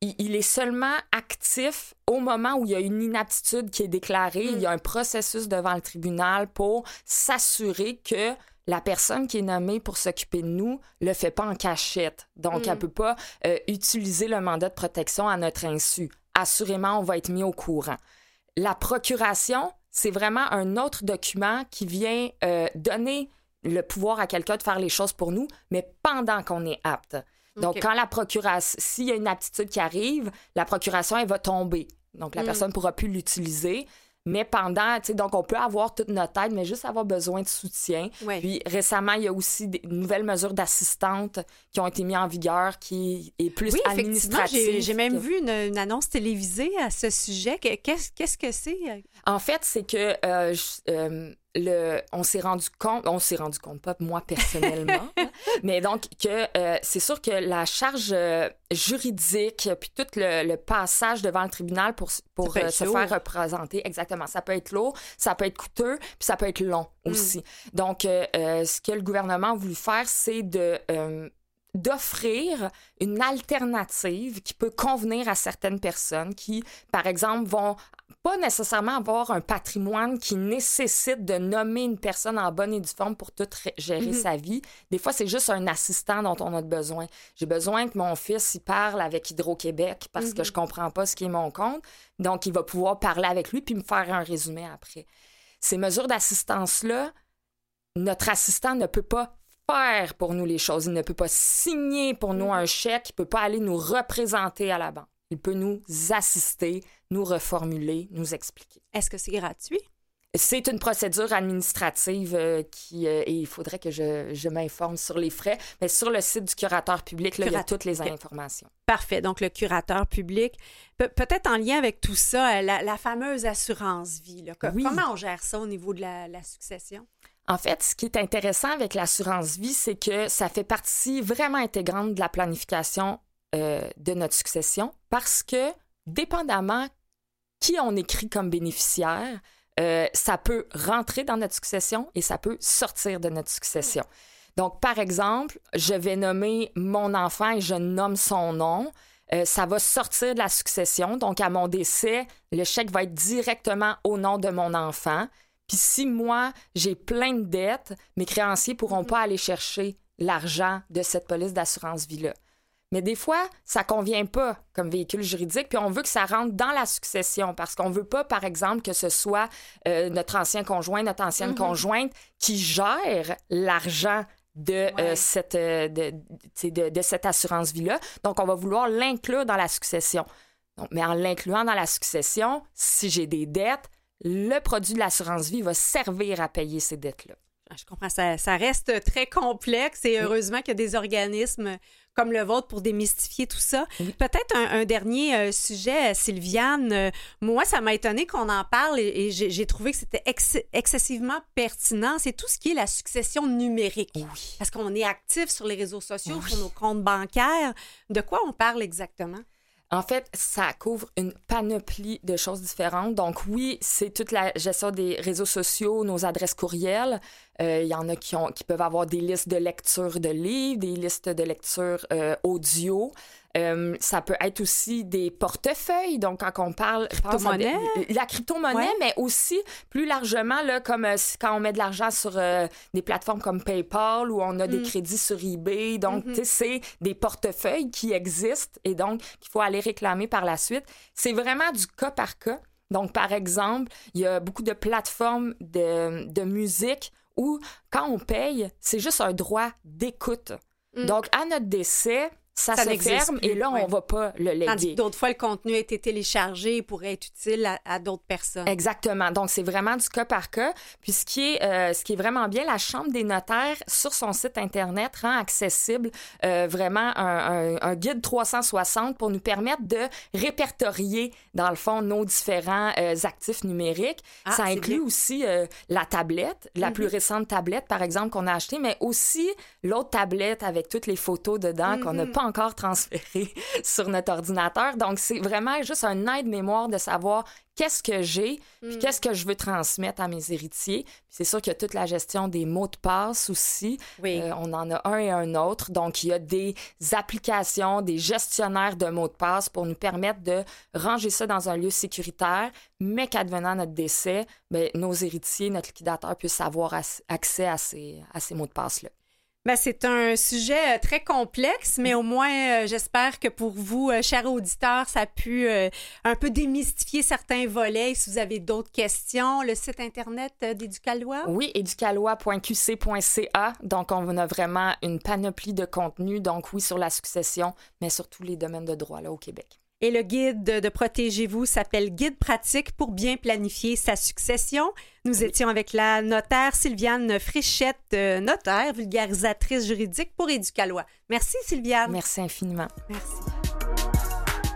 il, est seulement actif au moment où il y a une inaptitude qui est déclarée. Il y a mhm. un processus devant le tribunal pour s'assurer que la personne qui est nommée pour s'occuper de nous le fait pas en cachette. Donc, elle elle mm. peut pas euh, utiliser le mandat de protection à notre insu. Assurément, on va être mis au courant. La procuration, c'est vraiment un autre document qui vient euh, donner le pouvoir à quelqu'un de faire les choses pour nous, mais pendant qu'on est apte. Donc, quand la procuration, s'il y a une aptitude qui arrive, la procuration, elle va tomber. Donc, la mm. personne ne pourra plus l'utiliser. Mais pendant, tu sais, donc on peut avoir toute notre aide, mais juste avoir besoin de soutien. Puis récemment, il y a aussi des nouvelles mesures d'assistante qui ont été mises en vigueur, qui est plus oui, administrative. J'ai même vu une, annonce télévisée à ce sujet. Qu'est-ce que c'est? En fait, c'est que euh, euh, le, on s'est rendu compte, on s'est rendu compte, pas moi personnellement, mais donc que euh, c'est sûr que la charge euh, juridique, puis tout le, passage devant le tribunal pour, pour se faire représenter, exactement, ça peut être lourd, ça peut être coûteux, puis ça peut être long mm. aussi. Donc, ce que le gouvernement a voulu faire, c'est de d'offrir une alternative qui peut convenir à certaines personnes qui, par exemple, vont pas nécessairement avoir un patrimoine qui nécessite de nommer une personne en bonne et due forme pour tout gérer mhm. sa vie. Des fois, c'est juste un assistant dont on a besoin. J'ai besoin que mon fils il parle avec Hydro-Québec parce que mhm. je comprends pas ce qui est mon compte. Donc, il va pouvoir parler avec lui puis me faire un résumé après. Ces mesures d'assistance-là, notre assistant ne peut pas faire pour nous les choses. Il ne peut pas signer pour nous un chèque, il ne peut pas aller nous représenter à la banque. Il peut nous assister, nous reformuler, nous expliquer. Est-ce que c'est gratuit? C'est une procédure administrative euh, qui euh, et il faudrait que je, m'informe sur les frais, mais sur le site du curateur public, là, il y a toutes les informations. Parfait. Donc le curateur public, peut-être en lien avec tout ça, la, fameuse assurance vie. Comment on gère ça au niveau de la succession? En fait, ce qui est intéressant avec l'assurance vie, c'est que ça fait partie vraiment intégrante de la planification euh, de notre succession parce que, dépendamment qui on écrit comme bénéficiaire, euh, ça peut rentrer dans notre succession et ça peut sortir de notre succession. Donc, par exemple, je vais nommer mon enfant et je nomme son nom. Euh, ça va sortir de la succession. Donc, à mon décès, le chèque va être directement au nom de mon enfant. Puis si moi, j'ai plein de dettes, mes créanciers pourront pas aller chercher l'argent de cette police d'assurance vie-là. Mais des fois, ça convient pas comme véhicule juridique, puis on veut que ça rentre dans la succession parce qu'on veut pas, par exemple, que ce soit euh, notre ancien conjoint, notre ancienne mm-hmm. conjointe qui gère l'argent de, euh, cette, euh, de, de, cette assurance vie-là. Donc, on va vouloir l'inclure dans la succession. Donc, mais en l'incluant dans la succession, si j'ai des dettes, le produit de l'assurance vie va servir à payer ces dettes-là. Ah, je comprends, ça, ça, reste très complexe et heureusement qu'il y a des organismes comme le vôtre pour démystifier tout ça. Peut-être un, dernier euh, sujet, Sylviane. Euh, moi, ça m'a étonné qu'on en parle et, j'ai trouvé que c'était excessivement pertinent. C'est tout ce qui est la succession numérique. Parce qu'on est actif sur les réseaux sociaux, sur nos comptes bancaires. De quoi on parle exactement? En fait, ça couvre une panoplie de choses différentes. Donc oui, c'est toute la gestion des réseaux sociaux, nos adresses courriels. Euh, il y en a qui, ont, qui peuvent avoir des listes de lecture de livres, des listes de lecture euh, audio. Euh, ça peut être aussi des portefeuilles. Donc, quand on parle. Crypto-monnaie. La crypto-monnaie, mais aussi plus largement, là, comme euh, quand on met de l'argent sur euh, des plateformes comme PayPal ou on a des mm. crédits sur eBay. Donc, mm-hmm. tu sais, c'est des portefeuilles qui existent et donc qu'il faut aller réclamer par la suite. C'est vraiment du cas par cas. Donc, par exemple, il y a beaucoup de plateformes de, de musique où, quand on paye, c'est juste un droit d'écoute. Mm. Donc, à notre décès, ça, se ferme et là, on ne va pas le léguer. Tandis d'autres fois, le contenu a été téléchargé et pourrait être utile à, d'autres personnes. Exactement. Donc, c'est vraiment du cas par cas. Puis, ce qui, est, euh, ce qui est vraiment bien, la Chambre des notaires, sur son site Internet, rend accessible euh, vraiment un, guide 360 pour nous permettre de répertorier, dans le fond, nos différents euh, actifs numériques. Ah, ça inclut aussi la tablette, la plus mhm. récente tablette, par exemple, qu'on a achetée, mais aussi l'autre tablette avec toutes les photos dedans qu'on n'a mhm. pas encore transféré sur notre ordinateur. Donc, c'est vraiment juste un aide-mémoire de savoir qu'est-ce que j'ai, puis mm. qu'est-ce que je veux transmettre à mes héritiers. c'est sûr qu'il y a toute la gestion des mots de passe aussi. Oui. Euh, on en a un et un autre. Donc, il y a des applications, des gestionnaires de mots de passe pour nous permettre de ranger ça dans un lieu sécuritaire, mais qu'advenant notre décès, bien, nos héritiers, notre liquidateur puissent avoir accès à ces, à ces mots de passe-là. Ben, c'est un sujet euh, très complexe, mais au moins, euh, j'espère que pour vous, euh, chers auditeurs, ça a pu un peu démystifier certains volets. Si vous avez d'autres questions, le site Internet d'Éducalois? Oui, éducalois.qc.ca. Donc, on a vraiment une panoplie de contenus. Donc, oui, sur la succession, mais sur tous les domaines de droit là, au Québec. Et le guide de Protégez-vous s'appelle Guide pratique pour bien planifier sa succession. Nous étions avec la notaire Sylviane Frichette, euh, notaire, vulgarisatrice juridique pour Éducalois. Merci Sylviane. Merci infiniment. Merci.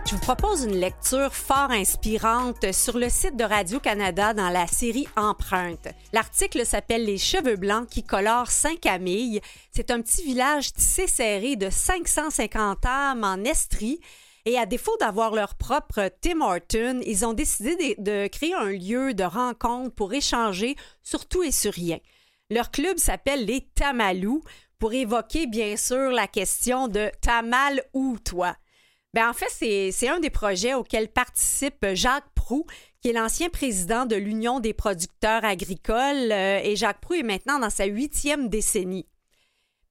je vous propose une lecture fort inspirante sur le site de Radio-Canada dans la série Empreinte. L'article s'appelle Les cheveux blancs qui colorent Saint-Camille. C'est un petit village tissé serré de 550 âmes en Estrie. Et à défaut d'avoir leur propre Tim Horton, ils ont décidé de, créer un lieu de rencontre pour échanger sur tout et sur rien. Leur club s'appelle les Tamalous pour évoquer bien sûr la question de Tamal ou toi. Ben, en fait, c'est un des projets auxquels participe Jacques Proux, qui est l'ancien président de l'Union des producteurs agricoles, euh, et Jacques Proux est maintenant dans sa huitième décennie.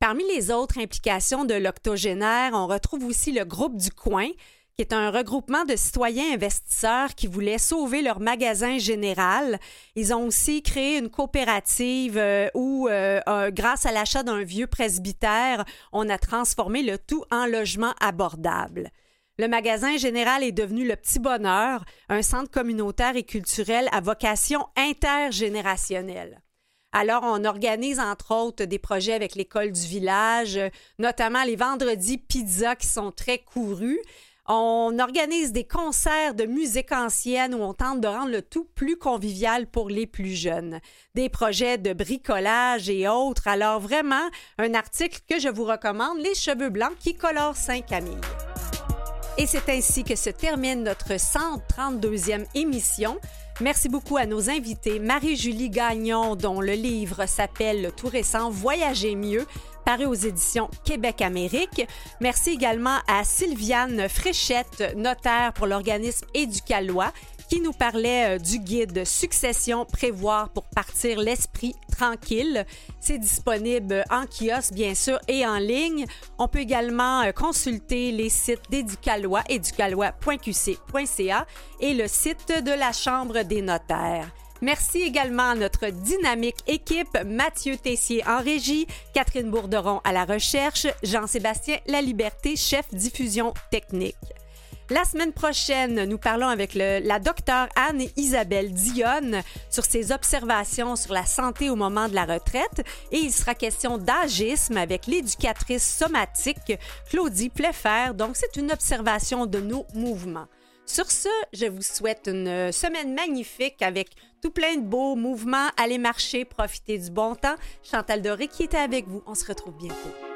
Parmi les autres implications de l'octogénaire, on retrouve aussi le groupe du coin, qui est un regroupement de citoyens investisseurs qui voulaient sauver leur magasin général. Ils ont aussi créé une coopérative euh, où, euh, grâce à l'achat d'un vieux presbytère, on a transformé le tout en logement abordable. Le magasin général est devenu le Petit Bonheur, un centre communautaire et culturel à vocation intergénérationnelle. Alors, on organise entre autres des projets avec l'école du village, notamment les vendredis pizza qui sont très courus. On organise des concerts de musique ancienne où on tente de rendre le tout plus convivial pour les plus jeunes. Des projets de bricolage et autres. Alors vraiment, un article que je vous recommande, Les cheveux blancs qui colorent Saint-Camille. Et c'est ainsi que se termine notre 132e émission. Merci beaucoup à nos invités, Marie-Julie Gagnon, dont le livre s'appelle tout récent Voyager mieux, paru aux éditions Québec-Amérique. Merci également à Sylviane Fréchette, notaire pour l'organisme Éducalois, qui nous parlait euh, du guide Succession Prévoir pour partir l'esprit tranquille. C'est disponible en kiosque, bien sûr, et en ligne. On peut également euh, consulter les sites d'Éducalois, éducalois.qc.ca et le site de la Chambre des notaires. Merci également à notre dynamique équipe, Mathieu Tessier en régie, Catherine Bourderon à la recherche, Jean-Sébastien La Liberté, chef diffusion technique. La semaine prochaine, nous parlons avec la docteure Anne-Isabelle Dionne sur ses observations sur la santé au moment de la retraite et il sera question d'agisme avec l'éducatrice somatique Claudie Pleffer. Donc, c'est une observation de nos mouvements. Sur ce, je vous souhaite une semaine magnifique avec tout plein de beaux mouvements. Allez marcher, profitez du bon temps. Chantal Doré qui était avec vous. On se retrouve bientôt.